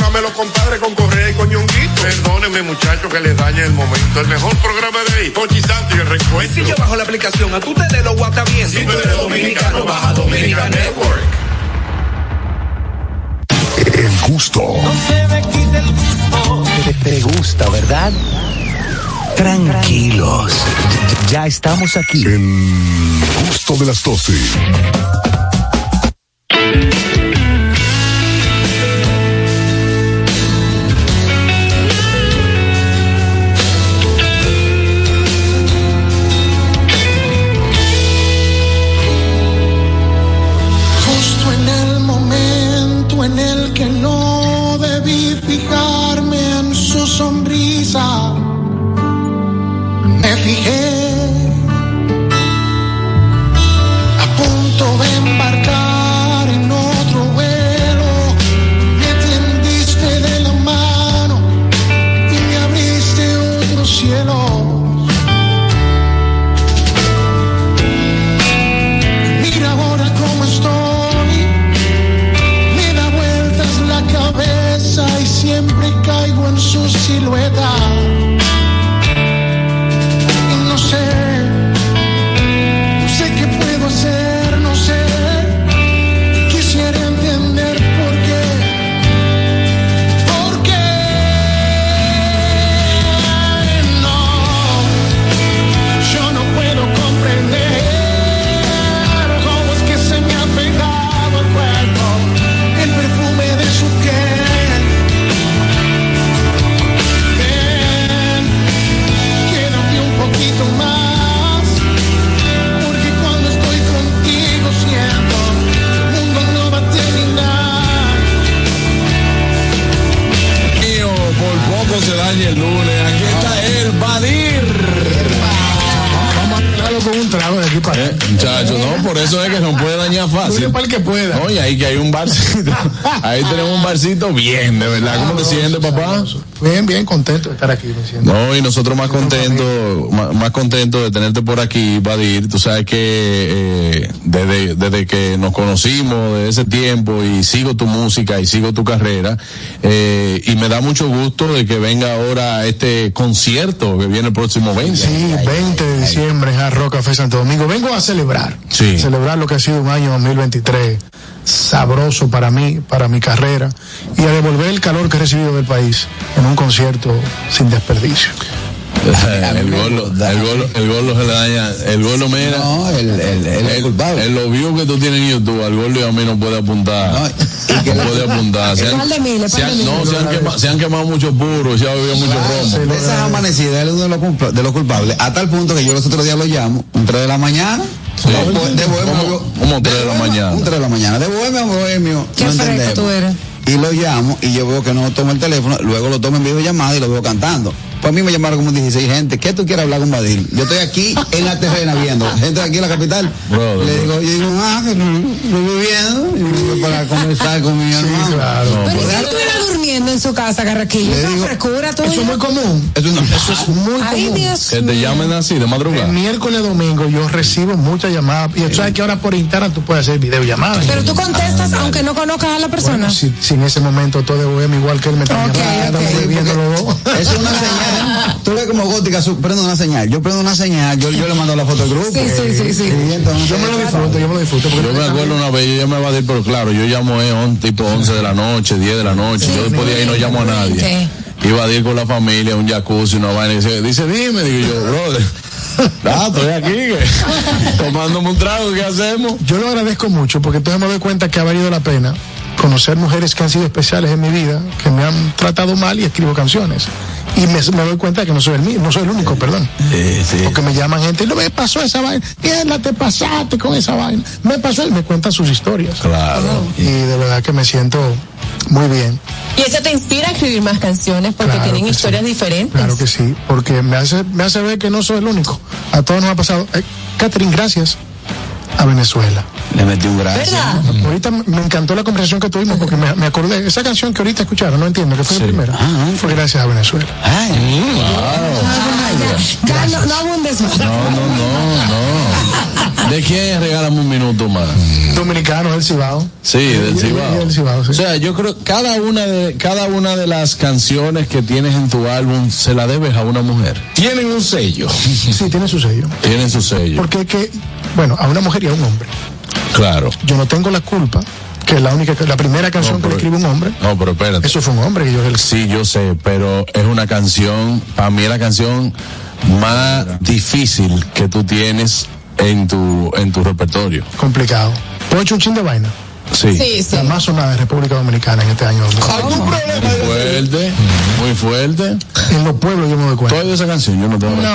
programa de los compadres con Correa y con Ñonguito. Perdónenme, muchachos, que les dañe el momento. El mejor programa de ahí, Pochi Santo y el recuento. Si yo bajo la aplicación, a tú te de lo guata bien. Si tú eres dominicano, baja Dominican Network. El gusto. Te, te gusta, ¿verdad? Tranquilos. Ya estamos aquí. El gusto de las 12. Estar aquí. me siento. No, y nosotros más contentos, más, más contentos de tenerte por aquí, Badir. Tú sabes que eh, desde, desde que nos conocimos, de ese tiempo, y sigo tu música y sigo tu carrera, eh, y me da mucho gusto de que venga ahora este concierto que viene el próximo 20. Sí, 20 de diciembre en Rock Café Santo Domingo. Vengo a celebrar. Sí. Celebrar lo que ha sido un año 2023 sabroso para mí, para mi carrera, y a devolver el calor que he recibido del país en un concierto sin desperdicio. el el el golo se le daña, el golo mira. No, el, el, el, el culpable. En los views que tú tienes en YouTube, al golo y a mí no puede apuntar. No, puede apuntar. Se han, se han- no, han, quemado, se han quemado muchos puros, se ha bebido mucho romo. Esa amanecida es uno de los, culpa- de los culpables, a tal punto que yo los otros días lo llamo, un 3 de la mañana, de, de bohemio, Como 3 de la mañana. un 3 de la mañana, de bohemio a bohemio, Qué no tú eres. Y lo llamo y yo veo que no toma el teléfono, luego lo tomo en videollamada y lo veo cantando. Pues a mí me llamaron como 16 gente, ¿qué tú quieres hablar con Badir? Yo estoy aquí en la terrena viendo, gente de aquí en la capital. Brother, Le digo, yo digo, ah, que lo voy viendo, y voy para conversar con mi hermano. Pero ¿y si él estuviera durmiendo en su casa, Carraquillo, esa digo, frescura tuya. Eso es muy común. Eso no- Eso es muy Ay, común. Dios Que te llamen así de madrugada. El miércoles domingo yo recibo muchas llamadas. Y tú sabes que ahora por Instagram tú puedes hacer videollamadas. Pero tú contestas aunque no conozcas a la persona. Bueno, si, si en ese momento todo de bohemio igual que él me está Ok, llamando, ok. estamos viviendo los dos. Es una señal. Tú ves como gótica, su- prende una señal. Yo prendo una señal, yo, yo le mando la foto al grupo. Sí, sí, sí, sí. Entonces- Yo me lo disfruto, yo me lo disfruto. porque Yo me acuerdo una vez, yo llamé a Badir, pero claro, yo llamo eh, on, tipo 11 de la noche, 10 de la noche. yo después de ahí no llamo a nadie. Iba a ir con la familia, un jacuzzi, una vaina. Y dice, dice, dime, digo yo, brother. Ah, estoy aquí, que, tomándome un trago, ¿qué hacemos? Yo lo agradezco mucho porque entonces me doy cuenta que ha valido la pena conocer mujeres que han sido especiales en mi vida, que me han tratado mal y escribo canciones. Y me, me doy cuenta que no soy el mío, no soy el único, perdón. Porque me llaman gente y no me pasó esa vaina. Mierda, te pasaste con esa vaina. Me pasó y me cuentan sus historias. Claro. Y de verdad que me siento muy bien. Y eso te inspira a escribir más canciones porque Claro tienen historias diferentes. Claro que sí, porque me hace, me hace ver que no soy el único. A todos nos ha pasado. Eh, Catherine, gracias a Venezuela. Le metí un gracias. ¿Verdad? Ahorita me encantó la conversación que tuvimos porque me, me acordé. Esa canción que ahorita escucharon, no entiendo, que fue la primera. fue gracias a Venezuela. Ya no, no abundes más. No, no, no, no. ¿De quién regálame un minuto más? Dominicano del Cibao. Sí, del Cibao. Del Cibao, sí. O sea, yo creo cada una de cada una de las canciones que tienes en tu álbum se la debes a una mujer. Tienen un sello. Sí, tiene su sello. Tienen su sello. Porque es que, bueno, a una mujer y a un hombre. Claro. Yo no tengo la culpa que la única, la primera canción No, que le pero- escribe un hombre, No, pero espérate. eso fue un hombre que yo le Sí, yo sé, pero es una canción, para mí es la canción más difícil que tú tienes en tu en tu repertorio. complicado. Poncho un chin de vaina. Sí. Sí, sí. La más sonada de República Dominicana en este año. Muy fuerte, muy fuerte. En los pueblos yo me doy cuenta. Toda esa canción yo no tengo culpa.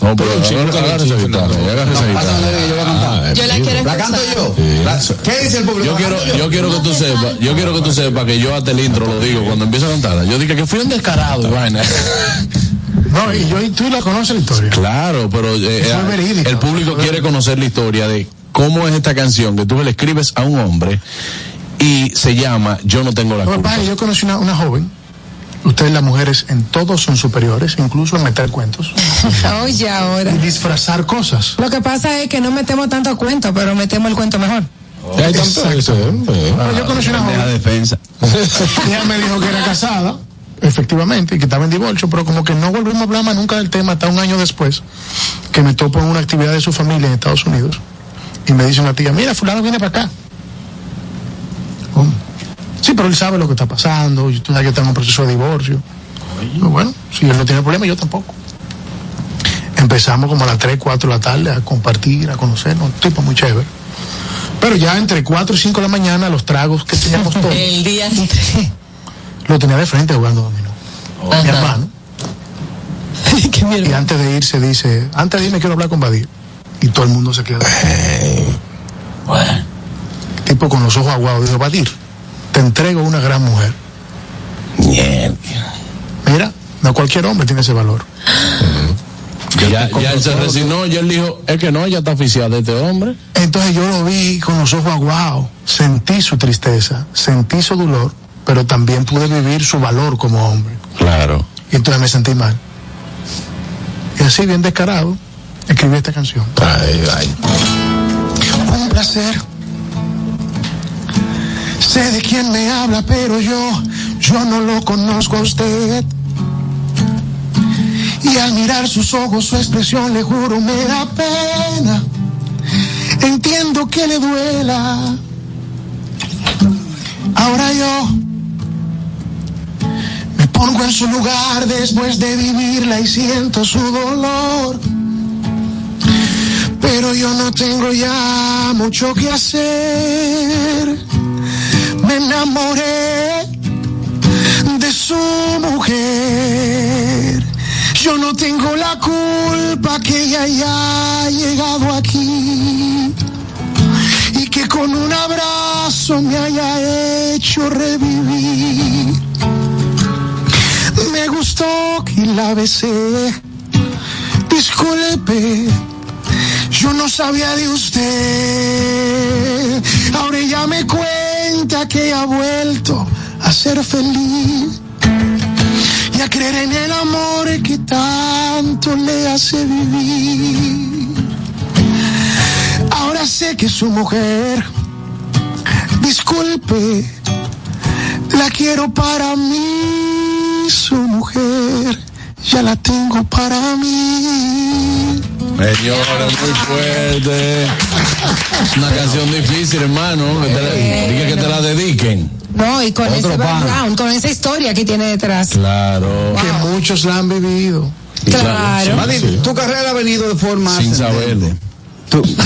No, pero agarra- esa guitarra, agarra esa guitarra. Yo la quiero ¿La canto yo? ¿Qué dice el público? Yo ¿La quiero, yo quiero que tú sepas, yo quiero que tú sepas que yo hasta el intro lo digo cuando empiezo a cantarla. Yo dije que fui un descarado y vaina. No, y yo y tú la conoces la historia. Claro, pero eh, eh, verídico. el público quiere conocer la historia de cómo es esta canción que tú le escribes a un hombre y se llama Yo no tengo la que culpa. que yo conocí una, una joven. Ustedes las mujeres en todos son superiores, incluso en meter cuentos Oye, ahora. y disfrazar cosas. Lo que pasa es que no metemos tanto cuento, pero metemos el cuento mejor. Eso, ¿eh? Bueno, yo conocí una Deja joven. defensa. Ella me dijo que era casada, efectivamente, y que estaba en divorcio, pero como que no volvimos a hablar más nunca del tema hasta un año después, que me topo en una actividad de su familia en Estados Unidos. Y me dice una tía, mira, fulano viene para acá. ¿Cómo? Sí, pero él sabe lo que está pasando, y tú sabes que está en un proceso de divorcio. Pues bueno, si él no tiene problema, yo tampoco. Empezamos como a las 3, 4 de la tarde a compartir, a conocernos, un tipo muy chévere. Pero ya entre 4 y 5 de la mañana, los tragos que teníamos todos, El día lo tenía de frente jugando dominó. Mi hermano. Y antes de irse dice, antes de irme quiero hablar con Badir. Y todo el mundo se queda. Tipo con los ojos aguados. Dijo, Badir, te entrego una gran mujer. Mira, no cualquier hombre tiene ese valor. Ya, ya él se resignó y él dijo, es que no, ella está oficial de este hombre. Entonces yo lo vi con los ojos aguados. Sentí su tristeza, sentí su dolor, pero también pude vivir su valor como hombre. Claro. Y entonces me sentí mal. Y así, bien descarado, escribí esta canción. Ay, ay. Un placer. Sé de quién me habla, pero yo, yo no lo conozco a usted. Y al mirar sus ojos, su expresión, le juro, me da pena. Entiendo que le duela. Ahora yo pongo en su lugar después de vivirla y siento su dolor. Pero yo no tengo ya mucho que hacer. Me enamoré de su mujer. Yo no tengo la culpa que ella haya llegado aquí y que con un abrazo me haya hecho revivir. Que la besé. Disculpe, yo no sabía de usted. Ahora ella me cuenta que ha vuelto a ser feliz y a creer en el amor que tanto le hace vivir. Ahora sé que su mujer, disculpe, la quiero para mí, mujer, ya la tengo para mí. Señores, muy fuerte. Una canción difícil, hermano. Que te la, diga que te la dediquen. No, y con Otro ese pan. background, con esa historia que tiene detrás. Claro. Que muchos la han vivido. Claro. Madi, tu carrera ha venido de forma Sin saberlo. Tú-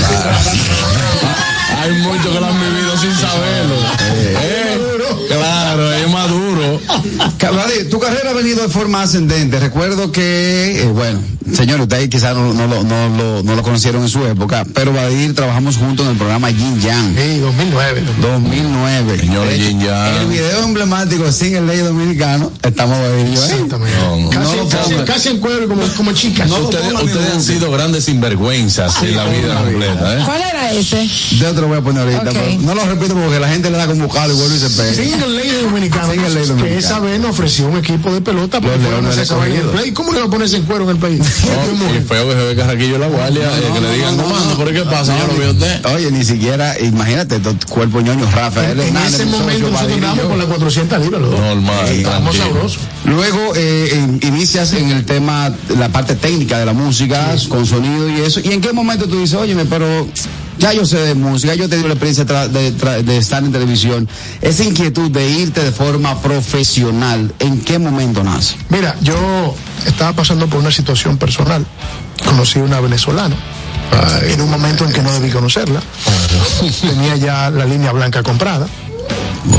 Hay muchos que lo han vivido sin saberlo. Eh, claro, Madi, tu carrera ha venido de forma ascendente. Recuerdo que, eh, bueno, señores, ustedes quizás no, no lo, no, no conocieron en su época, pero Badir trabajamos juntos en el programa Yin Yang. Sí, 2009. 2009. Señor De Yin Yang. El video emblemático sin el ley dominicano, estamos Badir y yo ahí. Exactamente. No, no. Casi, No casi, casi en cuero como, como chicas. Ustedes, ustedes han sido grandes sinvergüenzas en la vida completa, ¿eh? ¿Cuál era ese? Yo te lo voy a poner ahorita, pero no lo repito porque la gente le da con buscarlo y vuelve y se pega. Single Lady Dominicana. Single Lady Que esa vez nos ofreció un equipo de pelota para que en el play. ¿Cómo le va a ponerse en cuero en el país? No, y feo que se ve Carraquillo en la guardia, eh, que le digan, comando, ¿por qué pasa? Yo lo a usted. Oye, ni siquiera, imagínate, tu cuerpo ñoño Rafael En Hernández, ese momento nosotros yo. con las 400 libras. Normal, Estamos sabrosos. Luego eh, inicias en el tema, la parte técnica de la música, con sonido y eso. ¿Y en qué momento tú dices, óyeme, pero ya yo sé de música, yo he tenido la experiencia de, tra- de estar en televisión? Esa inquietud de irte de forma profesional, ¿en qué momento nace? Mira, yo estaba pasando por una situación personal. Conocí a una venezolana. en un momento en que no debí conocerla. Tenía ya la línea blanca comprada.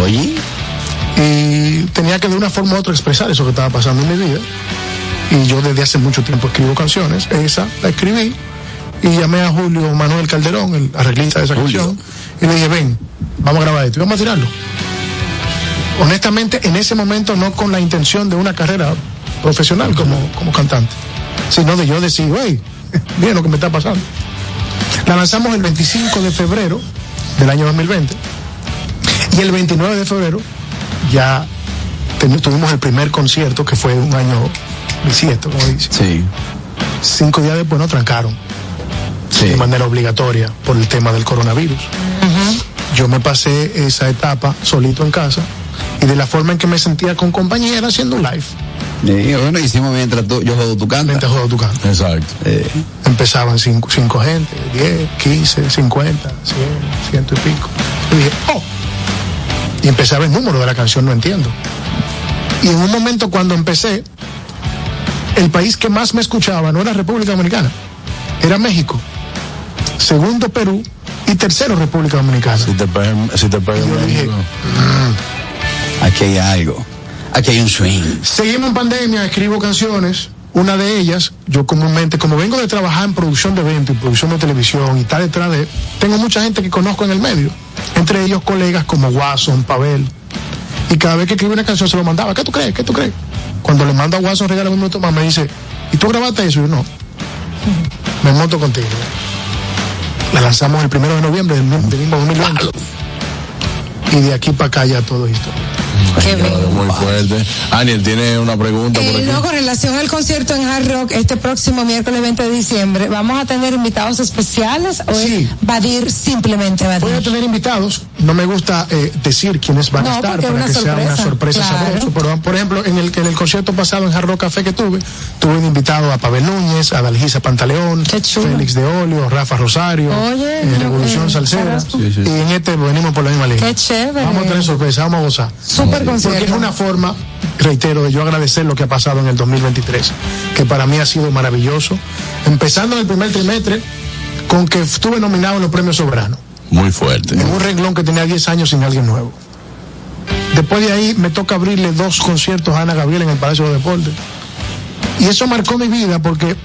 Oye. Y tenía que de una forma u otra expresar eso que estaba pasando en mi vida. Y yo desde hace mucho tiempo escribo canciones. Esa la escribí. Y llamé a Julio Manuel Calderón, el arreglista de esa canción. Y le dije, ven, vamos a grabar esto. Y vamos a tirarlo. Honestamente, en ese momento no con la intención de una carrera profesional como, como cantante, sino de yo decir, hey, miren lo que me está pasando. La lanzamos el 25 de febrero del año 2020 y el 29 de febrero ya tuvimos el primer concierto que fue un año bisiesto, como dice. Sí. Cinco días después nos trancaron Sí. de manera obligatoria por el tema del coronavirus. Yo me pasé esa etapa solito en casa y de la forma en que me sentía con compañía era haciendo un live. Y bueno, hicimos mientras tú, yo juego tu canto. Mientras juego tu canto. Exacto. Eh, Empezaban cinco, cinco gente, 10, 15, 50, 100, ciento y pico. Y dije, oh. Y empezaba el número de la canción, no entiendo. Y en un momento cuando empecé, el país que más me escuchaba no era República Dominicana, era México. Segundo Perú y tercero República Dominicana. Si te pegan, si te pegan, Yo dije, aquí hay algo. Aquí hay un swing. Seguimos en pandemia, escribo canciones. Una de ellas, yo comúnmente, como vengo de trabajar en producción de eventos y producción de televisión y está detrás de. Tengo mucha gente que conozco en el medio. Entre ellos colegas como Watson, Pavel. Y cada vez que escribo una canción se lo mandaba. ¿Qué tú crees? ¿Qué tú crees? Cuando le mando a Watson regala un minuto más, me dice, ¿y tú grabaste eso? Y yo no. Me monto contigo. La lanzamos el primero de noviembre del, mismo 2020. Y de aquí para acá ya todo es historia. Qué. Muy fuerte. Aniel tiene una pregunta por Eh, aquí. no, con relación al concierto en Hard Rock este próximo miércoles 20 de diciembre, ¿vamos a tener invitados especiales o es Badir simplemente Badir? Voy a tener invitados. No me gusta eh, decir quiénes van No, a estar porque para es que una sea una sorpresa. sorpresa Claro. sabroso. Pero, por ejemplo, en el, en el concierto pasado en Hard Rock Café que tuve, tuve un invitado a Pavel Núñez, a Dalgisa Pantaleón, Félix de Olio, Rafa Rosario, Oye, eh, Revolución eh, Salsera. carajo. Y en este venimos por la misma línea. Qué chévere. Vamos a tener sorpresa, vamos a gozar. Súper concierto. Porque es una forma, reitero, de yo agradecer lo que ha pasado en el 2023, que para mí ha sido maravilloso. Empezando en el primer trimestre, con que estuve nominado en los premios soberanos, Muy fuerte. en un renglón que tenía 10 años sin alguien nuevo. Después de ahí me toca abrirle dos conciertos a Ana Gabriel en el Palacio de Deportes. Y eso marcó mi vida porque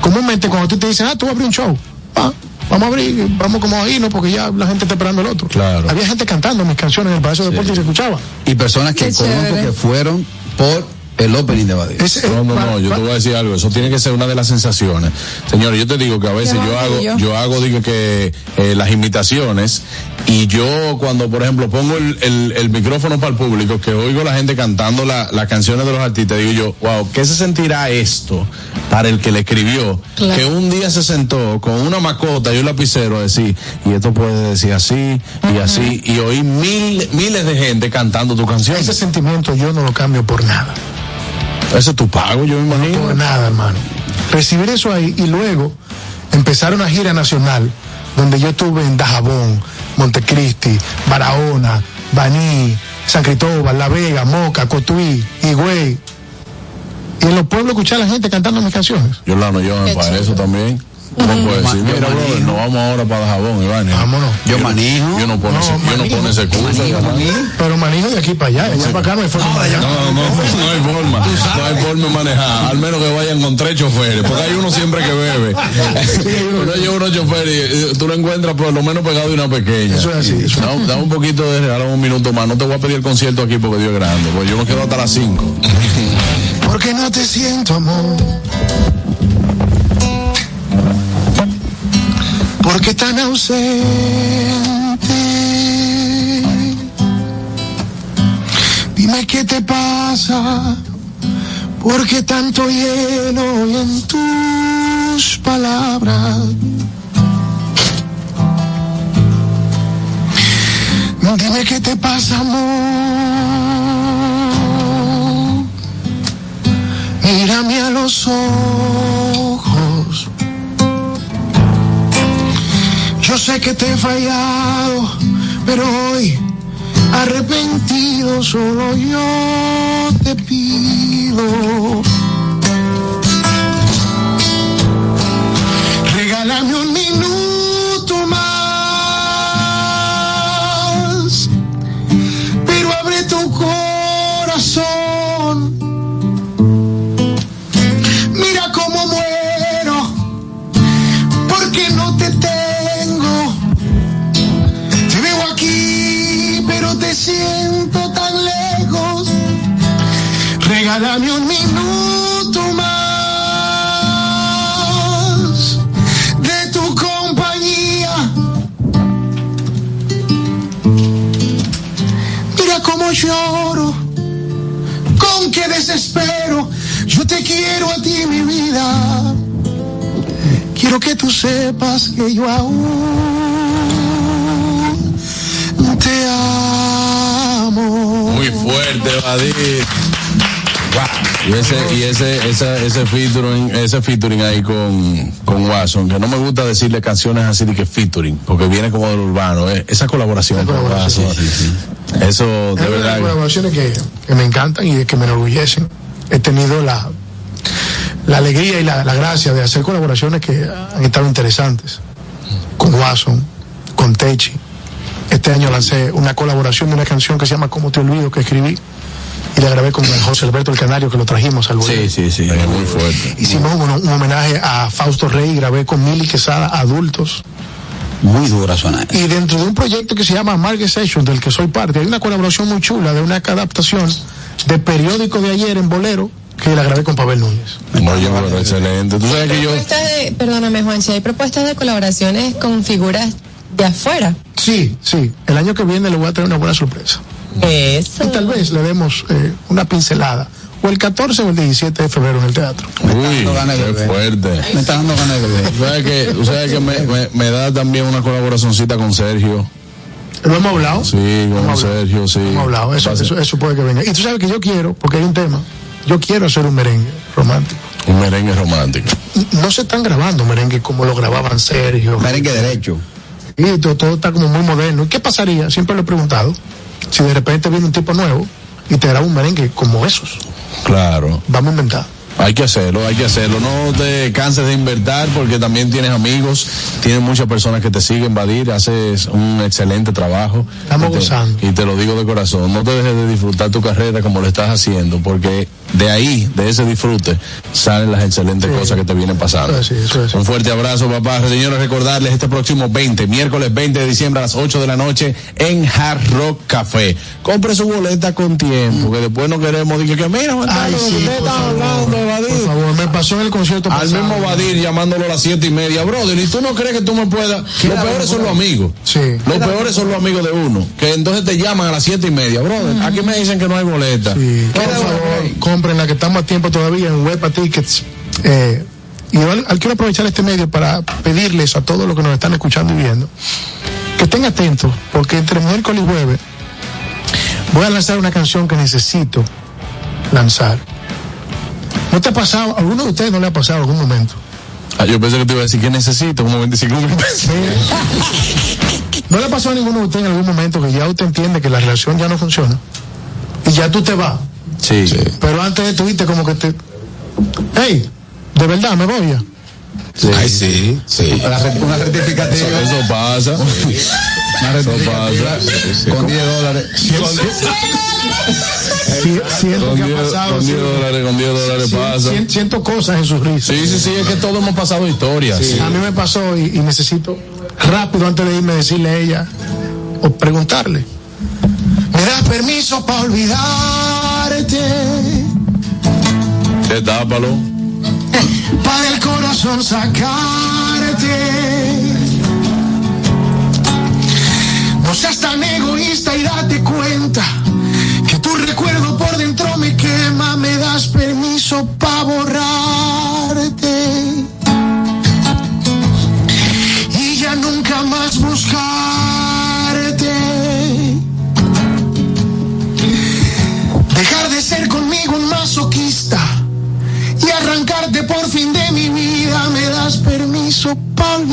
comúnmente cuando tú te dicen, ah, tú vas a abrir un show, ah, vamos a abrir, vamos como a irnos porque ya la gente está esperando el otro. Claro. Había gente cantando mis canciones en el Palacio de Deportes y se escuchaba. Y personas que Qué conozco chévere. que fueron por el opening de Badir. No, no, no, yo te voy a decir algo, eso tiene que ser una de las sensaciones. Señores, yo te digo que a veces yo hago, yo hago, digo que eh, las imitaciones y yo cuando, por ejemplo, pongo el, el- el micrófono para el público, que oigo la gente cantando la- las canciones de los artistas, digo yo, wow, ¿qué se sentirá esto para el que le escribió? Claro. Que un día se sentó con una macota y un lapicero a decir, y esto puede decir así y así, y oí mil, miles de gente cantando tu canción. Ese sentimiento yo no lo cambio por nada. Ese es tu pago, yo me imagino. Por nada, hermano. Recibir eso ahí y luego empezar una gira nacional donde yo estuve en Dajabón, Montecristi, Barahona, Baní, San Cristóbal, La Vega, Moca, Cotuí, Higüey. Y en los pueblos escuchar a la gente cantando mis canciones. Yo la no llevan Qué para eso también. No puedo decir, Yo mira, brother, vamos ahora para Dajabón, Iván. Vámonos. Yo manejo. Yo no pone, ese, yo no pone ese curso. Pero manejo de aquí para allá, de allá para acá no hay forma allá. No, no, no, no hay forma. No hay forma de manejar. Al menos que vayan con tres choferes. Porque hay uno siempre que bebe. uno lleva unos choferes y tú lo encuentras por lo menos pegado de una pequeña. Eso es así, eso es Dame, dame un poquito de regalo, un minuto más. No te voy a pedir el concierto aquí porque Dios es grande. Porque yo me quedo hasta las cinco. Porque no te siento, amor. Porque tan ausente. Dime qué te pasa. Porque tanto hielo en tus palabras. Dime qué te pasa, amor. Mírame a los ojos. Yo sé que te he fallado, pero hoy arrepentido solo yo te pido. Ese, y ese, ese, ese featuring, ese featuring ahí con, con Watson, que no me gusta decirle canciones así de que featuring, porque viene como del urbano, eh, esa colaboración con Watson. Eso, de Es verdad. colaboraciones que, que me encantan y que me enorgullecen. He tenido la, la alegría y la, la gracia de hacer colaboraciones que han estado interesantes. Con Watson, con Techi. Este año lancé una colaboración de una canción que se llama Cómo te olvido, que escribí. Y la grabé con José Alberto el Canario, que lo trajimos al Sí, sí, sí, muy fuerte. Hicimos un, un homenaje a Fausto Rey, grabé con Mili Quesada, adultos. Muy dura suena. Y dentro de un proyecto que se llama Market Session, del que soy parte, hay una colaboración muy chula de una adaptación de periódico de ayer en Bolero, que la grabé con Pavel Núñez. Oye, bueno, excelente. Tú sabes que yo. Propuestas de, perdóname Juanchi, hay propuestas de colaboraciones con figuras de afuera. Sí, sí. El año que viene le voy a traer una buena sorpresa. Eso. Y tal vez le demos eh, una pincelada. O el 14 o el 17 de febrero en el teatro. Uy, qué fuerte. Me está dando ganas de beber. ¿Sabes que, o sea que me, me, me da también una colaboracioncita con Sergio? ¿Lo hemos hablado? Sí, con. Sergio, sí. Hemos hablado. Eso, eso, eso puede que venga. Y tú sabes que yo quiero, porque hay un tema. Yo quiero hacer un merengue romántico. Un merengue romántico. No se están grabando merengue como lo grababan Sergio. Merengue derecho. Y todo, todo está como muy moderno. ¿Y qué pasaría? Siempre lo he preguntado. Si de repente viene un tipo nuevo y te graba un merengue como esos. Claro. Vamos a inventar. Hay que hacerlo, hay que hacerlo. No te canses de invertir porque también tienes amigos, tienes muchas personas que te siguen, Vadir, haces un excelente trabajo. Estamos y te, gozando. Y te lo digo de corazón, no te dejes de disfrutar tu carrera como lo estás haciendo, porque de ahí, de ese disfrute, salen las excelentes cosas que te vienen pasando. Eso es, eso es. Un fuerte abrazo, papá. Señores, recordarles este próximo 20, miércoles 20 de diciembre a las 8 de la noche en Hard Rock Café. Compre su boleta con tiempo, que después no queremos decir que mira, Juan Ay, Carlos, sí, ¿qué por favor, hablando, Vadir? Por favor, me pasó en el concierto Al pasado. mismo Vadir llamándolo a las siete y media, brother, y tú no crees que tú me puedas. Los peores son los amigos. Sí. Los peores son los amigos de uno, que entonces te llaman a las siete y media, brother. Aquí me dicen que no hay boleta. Sí, por favor, compren la que estamos a tiempo todavía en Huepa Tickets. Eh, y yo al- al- quiero aprovechar este medio para pedirles a todos los que nos están escuchando y viendo que estén atentos, porque entre miércoles y jueves voy a lanzar una canción que necesito lanzar. ¿No te ha pasado? ¿A alguno de ustedes no le ha pasado en algún momento? Ah, yo pensé que te iba a decir que necesito como 25 mil pesos. ¿No le pasó a ninguno de ustedes en algún momento que ya usted entiende que la relación ya no funciona? Y ya tú te vas. Sí. Pero antes estuviste como que te. ¡Ey! De verdad, me voy ya. Ay, sí, sí. Una, rectificativa. Eso, eso pasa. Una Eso pasa. Con 10 dólares. Si- siento Con que ha 10 pasado. con 10 sí. dólares, con 10 dólares Sí, pasa. sien- siento cosas en sus risas. Sí, sí, sí, es que todos hemos pasado historias. A mí me pasó y, y necesito rápido antes de irme decirle a ella o preguntarle. ¿Me das permiso para olvidarte? Tápalo. Para el corazón sacarte. No seas tan egoísta y date cuenta que tu recuerdo por dentro me quema. Me das permiso para borrarte.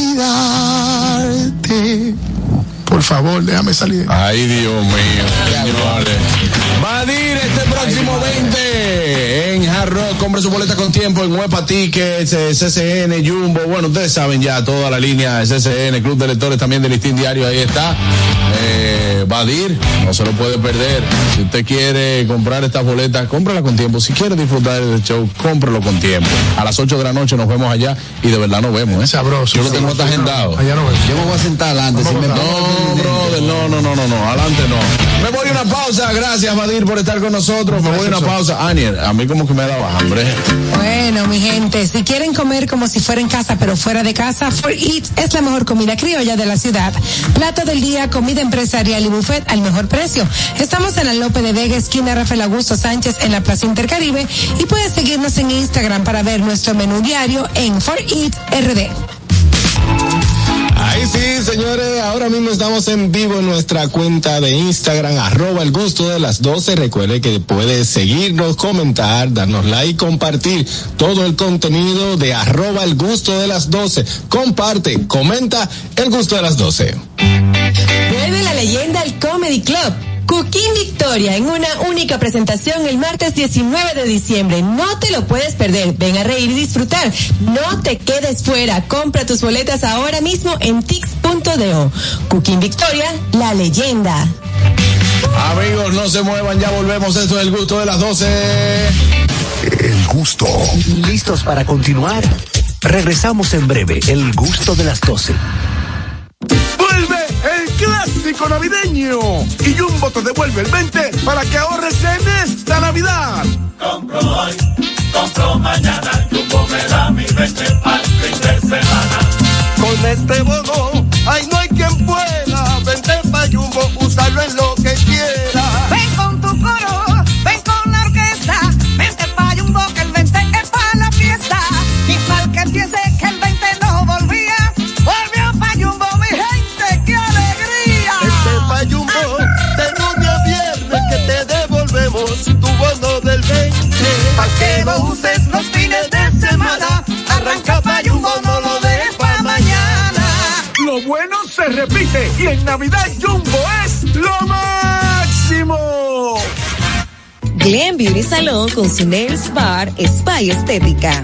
Olvidarte. Por favor, déjame salir. Ay, Dios mío, señores. Compre su boleta con tiempo en Huepa Tickets, eh, CCN, Jumbo. Bueno, ustedes saben ya toda la línea de CCN, Club de Lectores también del Listín Diario. Ahí está. Eh, Vadir, no se lo puede perder. Si usted quiere comprar estas boletas, cómprala con tiempo. Si quiere disfrutar del show, cómpralo con tiempo. A las 8 de la noche nos vemos allá y de verdad nos vemos. ¿eh? Sabroso. Yo lo tengo hasta agendado. Allá no vemos. Yo me voy a sentar adelante. Si me No, brother, no, no, no, no, no, adelante no. Me voy a una pausa, gracias Vadir por estar con nosotros. Me voy a una pausa. Aniel, a mí como que me daba hambre. Bueno, mi gente, si quieren comer como si fuera en casa, pero fuera de casa, For Eat es la mejor comida criolla de la ciudad. Plato del día, comida empresarial y buffet al mejor precio. Estamos en la Lope de Vega, esquina Rafael Augusto Sánchez, en la Plaza Intercaribe, y puedes seguirnos en Instagram para ver nuestro menú diario en For Eat RD. Ahí sí, señores, ahora mismo estamos en vivo en nuestra cuenta de Instagram, arroba el gusto de las 12. Recuerde que puede seguirnos, comentar, darnos like, compartir todo el contenido de arroba el gusto de las 12. Comparte, comenta el gusto de las 12. Vuelve la leyenda al Comedy Club. Cooking Victoria en una única presentación el martes 19 de diciembre. No te lo puedes perder. Ven a reír y disfrutar. No te quedes fuera. Compra tus boletas ahora mismo en tix.do. Cooking Victoria, la leyenda. Amigos, no se muevan, ya volvemos. Esto es el gusto de las 12. El gusto. ¿Listos para continuar? Regresamos en breve. El gusto de las 12. Clásico navideño y Jumbo te devuelve el 20 para que ahorres en esta Navidad. Compro hoy, compro mañana, Jumbo me da mi 20 al fin de semana. Con este bono, ay no hay quien pueda. Vente pa' Jumbo, usarlo en lo que quiera. Que lo uses los fines de semana. Arranca pa' Jumbo, no lo dejes pa' mañana. Lo bueno se repite y en Navidad Jumbo es lo máximo. Glen Beauty Salon con su Nails Bar Spa y Estética.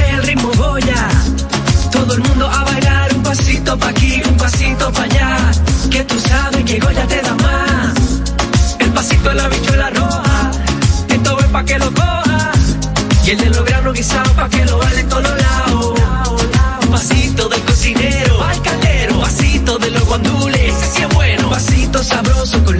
que Goya te da más. El pasito de la bichuela roja. Esto es pa' que lo coja. Y el de los granos guisados pa' que lo baile en todos lados. Un pasito del cocinero al. Pasito de los guandules, ese sí es bueno. Pasito sabroso con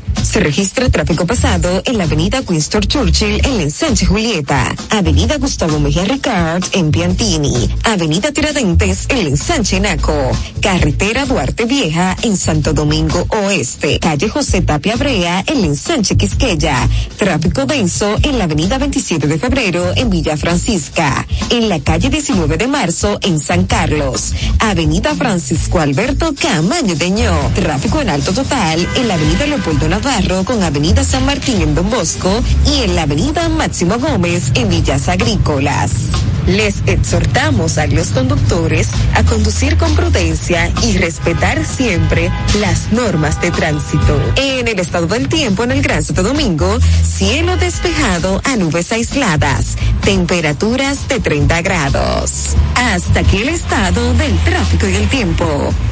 Se registra tráfico pesado en la avenida Winston Churchill en la ensanche Julieta, avenida Gustavo Mejía Ricard en Piantini, avenida Tiradentes en la ensanche Naco, carretera Duarte Vieja en Santo Domingo Oeste, calle José Tapia Brea en la ensanche Quisqueya, tráfico denso en la avenida 27 de febrero en Villa Francisca, en la calle 19 de marzo en San Carlos, avenida Francisco Alberto Camaño Deño, tráfico en alto total en la avenida Leopoldo Navarro con Avenida San Martín en Don Bosco y en la Avenida Máximo Gómez en Villas Agrícolas. Les exhortamos a los conductores a conducir con prudencia y respetar siempre las normas de tránsito. En el estado del tiempo en el Gran Santo Domingo, cielo despejado a nubes aisladas, temperaturas de 30 grados. Hasta aquí el estado del tráfico y el tiempo.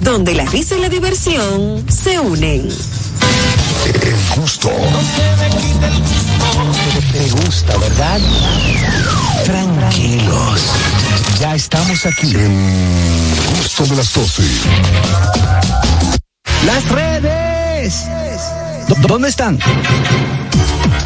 donde la risa y la diversión se unen. El gusto. Te gusta, ¿verdad? Tranquilos. Ya estamos aquí. El gusto de las 12. Las redes. ¿Dó- ¿Dónde están?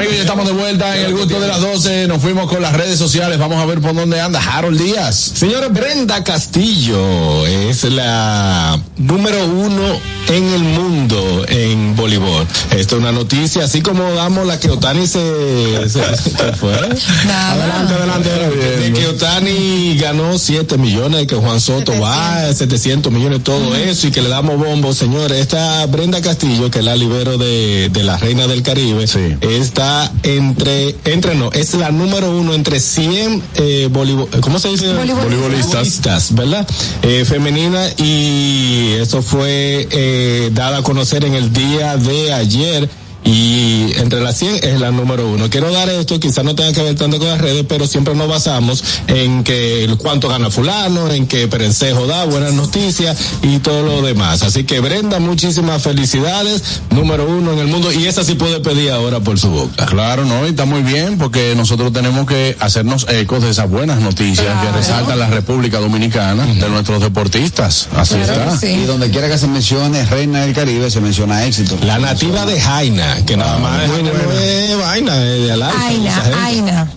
Amigos, ya estamos de vuelta en el gusto de las 12. Nos fuimos con las redes sociales. Vamos a ver por dónde anda Harold Díaz. Señores, Brenda Castillo es la número uno en el mundo en voleibol. Esto es una noticia, así como damos la que Otani se, se- ¿qué fue? Adelante, adelante, adelante. De que Otani ganó 7 millones, que Juan Soto va a 700 millones, todo eso, y que le damos bombo, señores. Esta Brenda Castillo, que es la libero de, de la Reina del Caribe, está entre, entre no, es la número uno entre 100 eh, voleibol, ¿cómo se dice? Voleibolistas. Voleibolistas, ¿verdad? Eh, femenina y eso fue eh, dada a conocer en el día de ayer. Y entre las 100 es la número uno. Quiero dar esto, quizás no tenga que ver tanto con las redes, pero siempre nos basamos en que el cuánto gana fulano, en que Perencejo da buenas noticias y todo lo demás. Así que Brenda, muchísimas felicidades, número uno en el mundo, y esa sí puede pedir ahora por su boca. Claro, no, y está muy bien porque nosotros tenemos que hacernos ecos de esas buenas noticias que resaltan la República Dominicana de nuestros deportistas. Así está. Y donde quiera que se mencione Reina del Caribe, se menciona éxito. La nativa de Jaina, que nada más es, es vaina de esa Aina. Aina.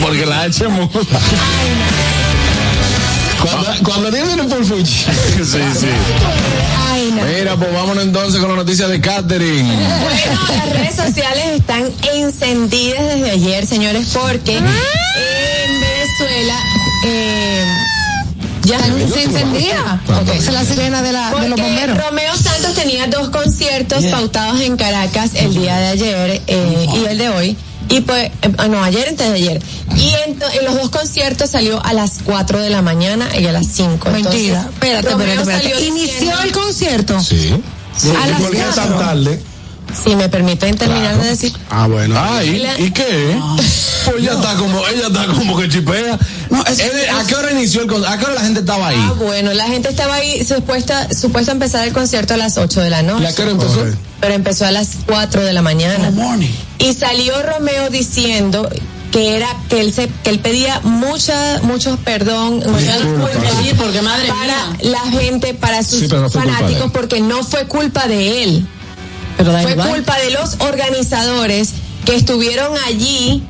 porque la H es muda. Cuando, cuando vienen por Fuji. Sí, sí. Aina. Mira, pues vámonos entonces con la noticia de Catherine. Bueno, las redes sociales están encendidas desde ayer, señores, porque en Venezuela eh, ya Se encendía. Esa es la sirena de, la, de los porque bomberos. Romeo Santos tenía dos conciertos pautados en Caracas el día de ayer eh, y el de hoy. Y pues, eh, ah, no, ayer antes de ayer. Y en, en los dos conciertos salió a las 4 de la mañana y a las 5. Mentira. Espérate, espérate, espérate. Inició el concierto. Sí. A las ¿Por qué tan cuatro. tarde? Si me permiten terminar de decir. Ah, bueno. ¿y qué? Pues ella está como, ella está como que chipea. ¿A qué hora inició el concierto? ¿A qué hora la gente estaba ahí? Ah, bueno, la gente estaba ahí supuesta, supuesto a empezar el concierto a las 8 de la noche. ¿Y a qué hora empezó? Pero empezó a las 4 de la mañana. Y salió Romeo diciendo que era que él se que él pedía mucha muchos perdón Sí, porque madre para mía. la gente para sus Sí, no fanáticos porque no fue culpa de él Pero da fue igual. culpa de los organizadores que estuvieron allí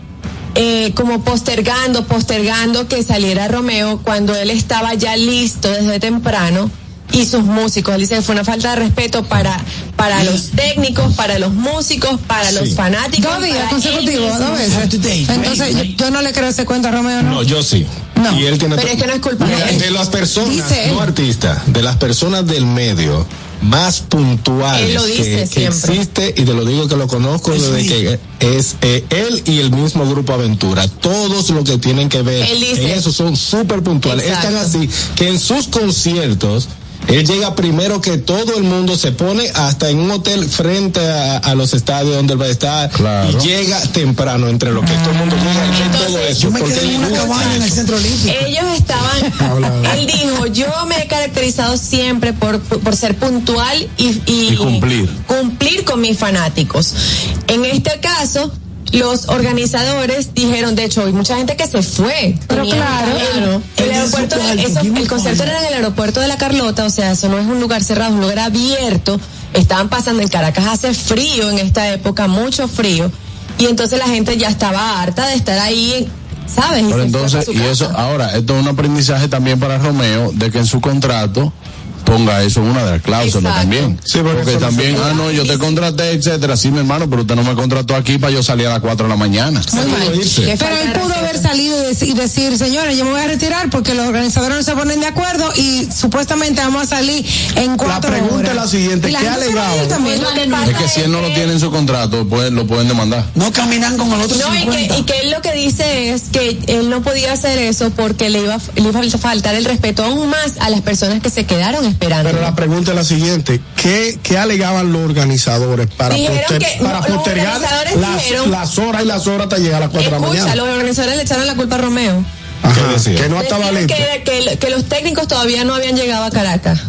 eh, como postergando, postergando que saliera Romeo cuando él estaba ya listo desde temprano y sus músicos. Él dice que fue una falta de respeto para, para los técnicos, para los músicos, para los fanáticos. Dos días consecutivos, dos veces. Entonces, yo, yo no le creo ese cuento a Romeo, ¿no? No, yo sí. No. Y él tiene Pero es que no es culpa de él. de las personas, Dice no artistas, de las personas del medio más puntuales Él lo dice que, existe, y te lo digo que lo conozco desde que es eh, él y el mismo grupo Aventura. Todos los que tienen que ver dice- en eso son súper puntuales. Exacto. Están así que en sus conciertos él llega primero que todo el mundo, se pone hasta en un hotel frente a, a los estadios donde él va a estar Claro. y llega temprano entre lo que todo el mundo llega y todo eso. yo porque él gusta. centro olímpico. Ellos estaban, él dijo, yo me he caracterizado siempre por, por ser puntual y, y, Y cumplir. cumplir con mis fanáticos. En este caso, los organizadores dijeron, de hecho, hay mucha gente que se fue. Pero claro. el, aeropuerto, eso- el concierto era en el aeropuerto de la Carlota, o sea, eso no es un lugar cerrado, es un lugar abierto. Estaban pasando en Caracas, hace frío en esta época, mucho frío. Y entonces la gente ya estaba harta de estar ahí ¿sabes? Pero entonces, y eso, ahora, esto es un aprendizaje también para Romeo de que en su contrato ponga eso en una de las cláusulas Exacto. también. Sí, porque porque también, ah, no, yo te contraté, etcétera. Sí, mi hermano, pero usted no me contrató aquí para yo salir a las 4 de la mañana. Irse. Qué Pero él pudo haber salido y dec- y decir, señores, yo me voy a retirar porque los organizadores no se ponen de acuerdo y supuestamente vamos a salir en cuatro pregunta horas. es la siguiente, la ¿qué gente se va a ir alegaban? también. Que Es que si él no lo tiene en su contrato, pues, lo pueden demandar. No caminan con el otro No, y 50. que, y que él lo que dice es que él no podía hacer eso porque le iba, le iba a faltar el respeto aún más a las personas que se quedaron esperando. Pero la pregunta es la siguiente, ¿qué, qué alegaban los organizadores para, poster- que- para no, postergar las, dijeron- las horas y las horas hasta llegar a las 4 de la Escucha, mañana? los organizadores le echaron la culpa a Romeo. Ajá, que no estaba listo. que, que, que los técnicos todavía no habían llegado a Caracas.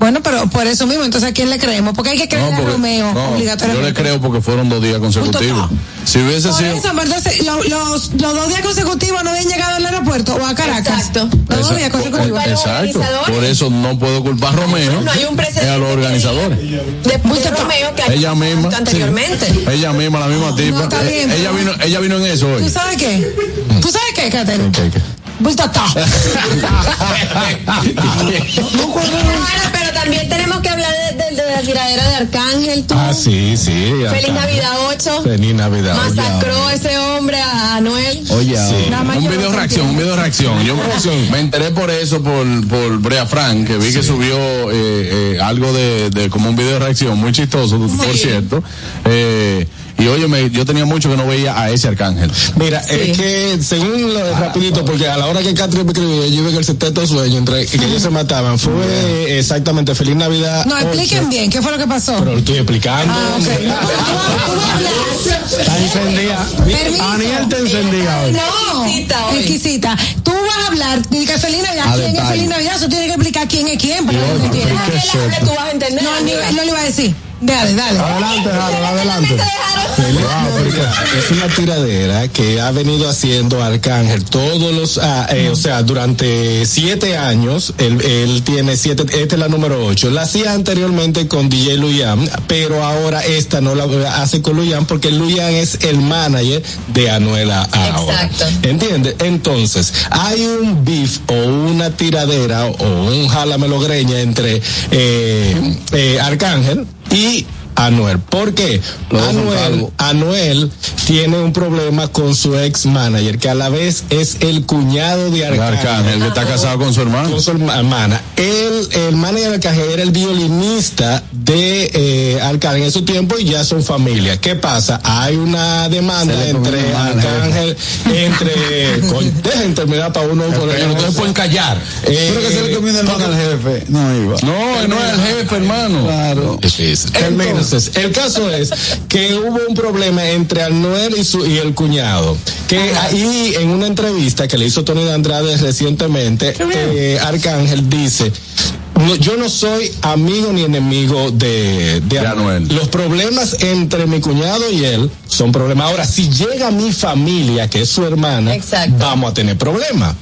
Bueno, pero por eso mismo, entonces ¿a quién le creemos? Porque hay que creerle No, a Romeo, no, yo obligatoriamente. le creo porque fueron dos días consecutivos. Si hubiese Por sido. eso, entonces, lo- los, los dos días consecutivos no habían llegado al aeropuerto o a Caracas. Exacto. Los dos días consecutivos. eh, Exacto. Por eso no puedo culpar a Romeo. No hay un precedente a los organizadores. De, de Romeo que había Ella misma. anteriormente. sí. Ella misma, la misma tipa. está bien, Eh, ella, vino, ella vino en eso hoy. ¿Tú sabes qué? ¿Tú sabes qué, Catherine? ¿Qué, qué? Ahora, pero también tenemos que hablar de, de- de la tiradera de Arcángel. Tú. Ah, sí, sí. Feliz. Navidad 8. Feliz Navidad. Masacró a ese hombre, a Anuel. Oye, Sí. Nada más un video no reacción, un video reacción. Yo me enteré por eso, por, por Brea Frank, que vi que subió eh, eh, algo de, de como un video reacción muy chistoso, por cierto. Eh, y oye, yo tenía mucho que no veía a ese arcángel. Mira, es que según lo rapidito, porque a la hora que Catherine me escribió, yo vi que el sexteto sueño entre que ellos se mataban fue exactamente Feliz Navidad. No, 8. expliquen bien, ¿qué fue lo que pasó? Pero lo estoy explicando. Ah, ok. Está encendida. Aniel te encendía hoy. No, Exquisita. Tú vas a hablar de que Feliz Navidad. A ¿Quién es. Feliz Navidad? Eso tiene que explicar quién es quién para que lo entienda. ¿qué es Él hable, tú vas a entender. No, no le iba a decir. Dale, dale. Adelante, Harold, adelante. Es una tiradera que ha venido haciendo Arcángel todos los, ah, eh, o sea, durante siete años, él, él tiene siete, esta es la número ocho. La hacía anteriormente con DJ Luyan, pero ahora esta no la hace con Luyan porque Luyan es el manager de Anuela ahora. Exacto. ¿Entiendes? Entonces, hay un beef o una tiradera o un jalamelogreña entre eh, eh, Arcángel y Anuel. ¿Por qué? Anuel. Anuel tiene un problema con su ex manager, que a la vez es el cuñado de Arcángel. Arcángel, que está casado con su hermano. Con su hermana. Él, el manager de Arcángel era el violinista de eh, Arcángel en su tiempo y ya son familia. ¿Qué pasa? Hay una demanda entre el manager. Arcángel, entre. con- dejen terminar para uno por Pero ustedes pueden callar. Eh, Pero que se le comió el hermano al jefe. No iba. No, no es el jefe, hermano. Claro. Difícil. Entonces, el caso es que hubo un problema entre Anuel y su y el cuñado. Que ahí en una entrevista que le hizo Tony de Andrade recientemente, eh, Arcángel dice. "No, yo no soy amigo ni enemigo de, de, De Anuel. Los problemas entre mi cuñado y él son problemas. Ahora, si llega mi familia, que es su hermana, Exacto. vamos a tener problemas.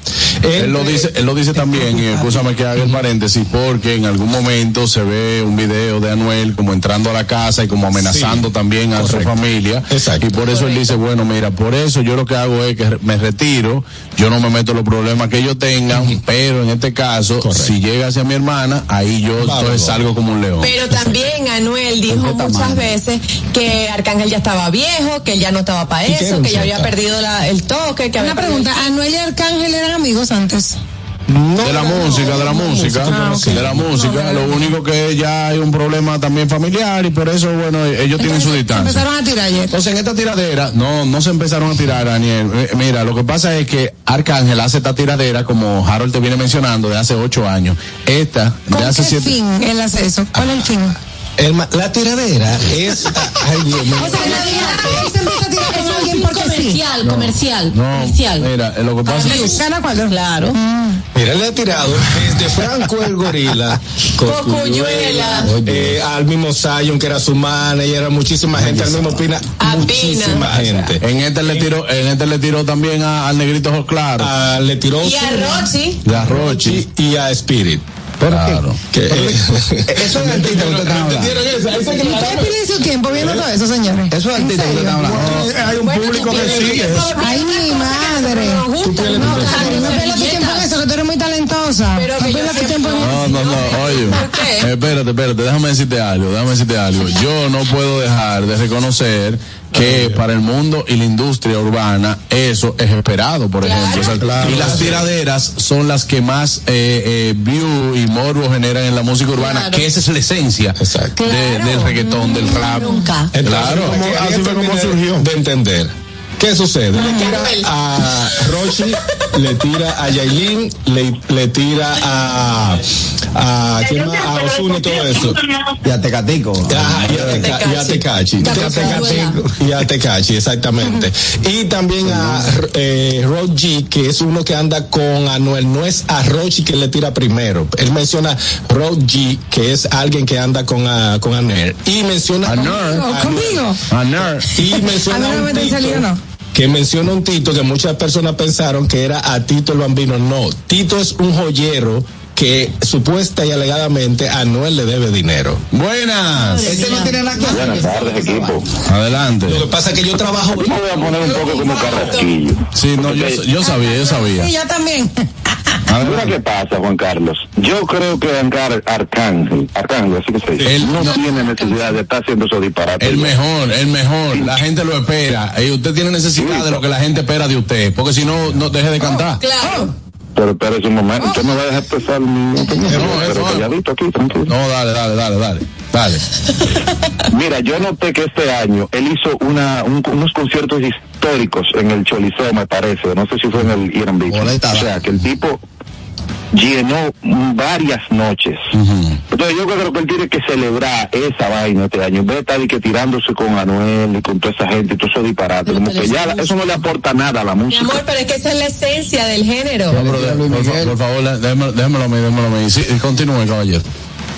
Él lo dice, él lo dice también, y escúchame que haga el paréntesis, porque en algún momento se ve un video de Anuel como entrando a la casa y como amenazando Sí, también a correcto. su familia. Exacto. Y por eso él dice, bueno, mira, por eso yo lo que hago es que me retiro, yo no me meto en los problemas que ellos tengan, pero en este caso, Correcto. si llega hacia mi hermana, ahí yo entonces salgo como un león. Pero también Anuel dijo muchas veces que Arcángel ya estaba viejo, que él ya no estaba para eso, que ya había perdido la- el toque, que había Una pregunta, ¿Anuel y Arcángel eran amigos antes? No, de la no, música, no, de la no, música, de la música. Lo único que ya hay un problema también familiar y por eso, bueno, ellos tienen su Se distancia. empezaron a tirar ayer. Entonces en esta tiradera, no, no se empezaron a tirar, Daniel. Eh, Mira, lo que pasa es que Arcángel hace esta tiradera, como Harold te viene mencionando, de hace ocho años. Esta, ¿Con de hace qué siete. fin él hace eso? ¿Cuál es el fin? El la tiradera es. Ay, Dios mío. O sea, él se empieza a tirar con alguien porque sí. Comercial, comercial, No, comercial. mira, lo que pasa es ¿Gana cuál? Claro. Mira, le ha tirado desde Franco el Gorila, Cocuyuela. eh, al mismo Zion, que era su manager, a muchísima gente, al mismo Pina, A muchísima Pina. gente. en este le tiró, en este le tiró también a- al negrito claro, Ah, le tiró Y a Rochi. y a Rochi. y a Spirit. Claro. Que, eh, Eso es artista que usted está hablando. ¿Entendieron eso? Ahí se ¿Y ustedes quedaron. pierden su tiempo viendo todo eso, señores. Eso es ¿En artista que serio? están hablando. Eh, Hay un público que sigue eso. Ay, mi madre. No, Catherine, no pierdas tu tiempo en eso, que tú eres muy Pero no que yo siempre- en No, no, no, oye. Espérate, espérate, déjame decirte algo, déjame decirte algo. Yo no puedo dejar de reconocer que para el mundo y la industria urbana eso es esperado, por ejemplo. O sea, y las tiraderas son las que más eh, eh, view y morbo generan en la música urbana, que esa es la esencia de- del reggaetón, del rap. Nunca. Claro. Entonces, así fue como surgió. De entender. ¿Qué sucede? Le tira a Rochi, le tira a Yailin, le, le tira a a, ¿quién más? a Ozuna y todo eso. Y a Tecatico. Ajá, y a a Tecachi. Y a Tecachi, a exactamente. Y también a eh, G, que es uno que anda con Anuel. No es a Rochi que le tira primero. Él menciona G, que es alguien que anda con, ah, con Anuel. Y menciona Anuel. Oh, ¿Conmigo? Anuel. y A menciona no un me no. Que menciona un Tito que muchas personas pensaron que era a Tito el Bambino. No, Tito es un joyero que supuesta y alegadamente a Anuel le debe dinero. Buenas. Este no tiene nada que hacer. Buenas tardes, equipo. Adelante. Lo que pasa es que yo trabajo Yo me voy a poner un poco como carrasquillo. Sí, no, yo, yo sabía, yo sabía. Sí, yo también. Mira qué pasa, Juan Carlos. Yo creo que Ancar Arcángel, Arcángel, así que se dice, Él no, no- tiene necesidad de estar haciendo esos disparates. El mejor, el mejor. La gente lo espera. Y usted tiene necesidad de lo que la gente espera de usted. Porque si no, no deje de cantar. Claro. Pero espérese un momento, usted me va a dejar expresar mi opinión. No, pero calladito aquí, tranquilo. No, dale, dale, dale, dale. Dale. Mira, yo noté que este año él hizo una, un- unos conciertos históricos en el Choliseo, me parece. No sé si fue en el Irán Beach. O sea, que el tipo llenó varias noches. Entonces yo creo que él tiene que celebrar esa vaina este año. En vez de estar y que tirándose con Anuel y con toda esa gente y todo eso disparate. Como que ya eso no le aporta nada a la Mi música. amor, pero es que esa es la esencia del género. No, pero de- por, fa- por favor, déjame- déjamelo a mí, déjamelo a mí. Sí, continúe, caballero.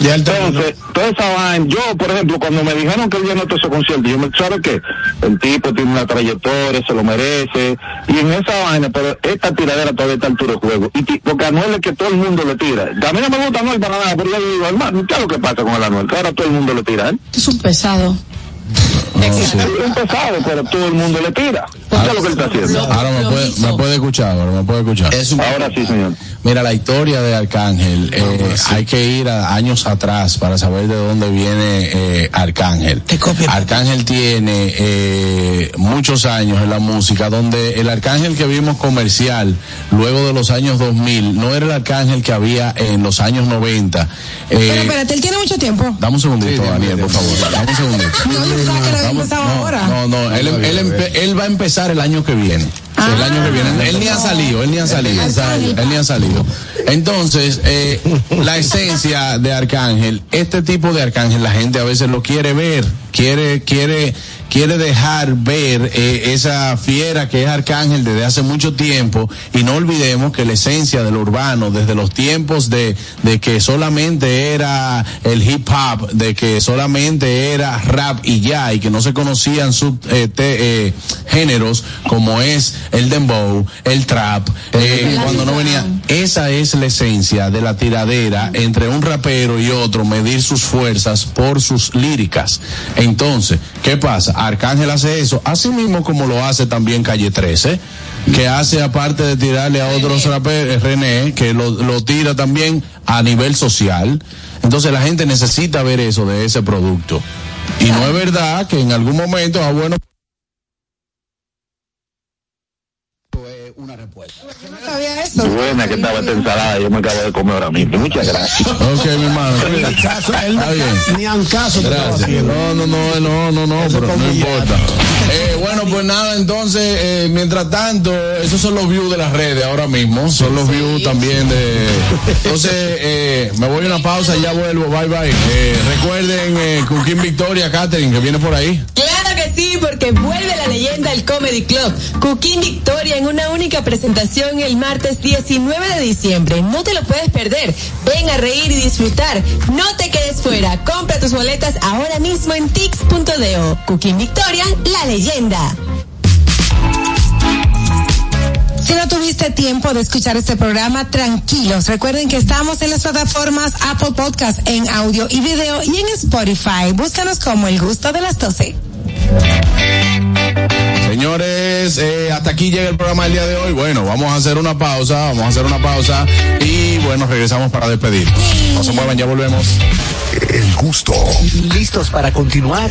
Ya. Entonces, toda esa vaina, yo, por ejemplo, cuando me dijeron que él llenó todo ese concierto, yo me, ¿sabe qué? El tipo tiene una trayectoria, se lo merece, y en esa vaina, pero esta tiradera todavía está altura de juego, y porque Anuel es que todo el mundo le tira. A mí no me gusta Anuel para nada, pero yo digo, hermano, ¿qué es lo que pasa con el Anuel? Que ahora todo el mundo le tira, ¿eh? Es un pesado. Es un pesado, pero todo el mundo le tira. ¿Qué es lo que él está haciendo? Ahora me puede, me puede escuchar, ahora me puede escuchar. Ahora sí, señor. Mira, la historia de Arcángel, eh, hay que ir a años atrás para saber de dónde viene eh, Arcángel. Arcángel tiene eh, muchos años en la música, donde el Arcángel que vimos comercial luego de los años 2000 no era el Arcángel que había en los años 90. Pero Eh, espérate, él tiene mucho tiempo. Dame un segundito, Daniel, por favor. Dame un segundito. No no, él, él, empe- él va a empezar el año que viene. el año que viene. Él ni ha salido, él ni ha salido. Él ni ha salido. Entonces, eh, la esencia de Arcángel, este tipo de Arcángel, la gente a veces lo quiere ver, quiere, quiere, quiere dejar ver eh, esa fiera que es Arcángel desde hace mucho tiempo y no olvidemos que la esencia del urbano desde los tiempos de, de que solamente era el hip hop, de que solamente era rap y ya y que no se conocían sub eh, te- eh, géneros como es el dembow, el trap, eh, cuando no venía, esa es la esencia de la tiradera entre un rapero y otro, medir sus fuerzas por sus líricas. Entonces, ¿qué pasa? Arcángel hace eso, así mismo como lo hace también Calle 13, que hace aparte de tirarle a otros raperos, René, que lo, lo tira también a nivel social. Entonces la gente necesita ver eso de ese producto. Y no es verdad que en algún momento, ah, bueno, No sabía eso. Buena que estaba esta ensalada, yo me acabo de comer ahora mismo. Muchas gracias. Ok, mi hermano. Ni caso, él Está bien. ni han caso Gracias. No, no, no, no, no, no, pero no importa. Eh, bueno, pues nada, entonces, eh, mientras tanto, esos son los views de las redes ahora mismo, son los views también de... Entonces, eh, me voy a una pausa y ya vuelvo, bye bye. Eh, recuerden, eh, Cooking Victoria, Catherine, que viene por ahí. Claro que sí, porque vuelve la leyenda al Comedy Club. Cooking Victoria en una única presentación el martes 19 de diciembre. No te lo puedes perder. Ven a reír y disfrutar. No te quedes fuera. Compra tus boletas ahora mismo en tix.do. Cooking Victoria, la leyenda. Si no tuviste tiempo de escuchar este programa, tranquilos. Recuerden que estamos en las plataformas Apple Podcast en audio y video y en Spotify. Búscanos como El Gusto de las 12. Señores, eh, hasta aquí llega el programa del día de hoy. Bueno, vamos a hacer una pausa, vamos a hacer una pausa y bueno, regresamos para despedir. No se muevan, ya volvemos. El gusto. ¿Listos para continuar?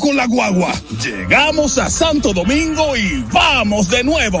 Con la guagua. Llegamos a Santo Domingo y vamos de nuevo.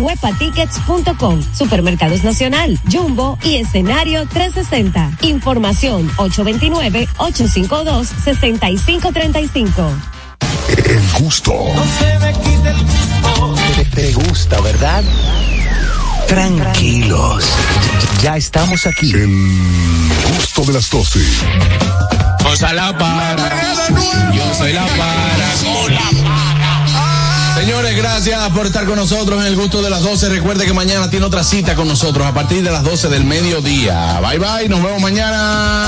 webatickets.com, Supermercados Nacional, Jumbo y Escenario 360. Información 829-852-6535. El gusto. Te, te gusta, ¿verdad? Tranquilos. Ya estamos aquí. El gusto de las 12. Cosa la para. Yo soy la para. Señores, gracias por estar con nosotros en el gusto de las 12. Recuerde que mañana tiene otra cita con nosotros a partir de las 12 del mediodía. Bye bye, nos vemos mañana.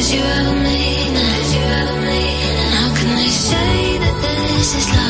Did you ever it? How can they say that this is love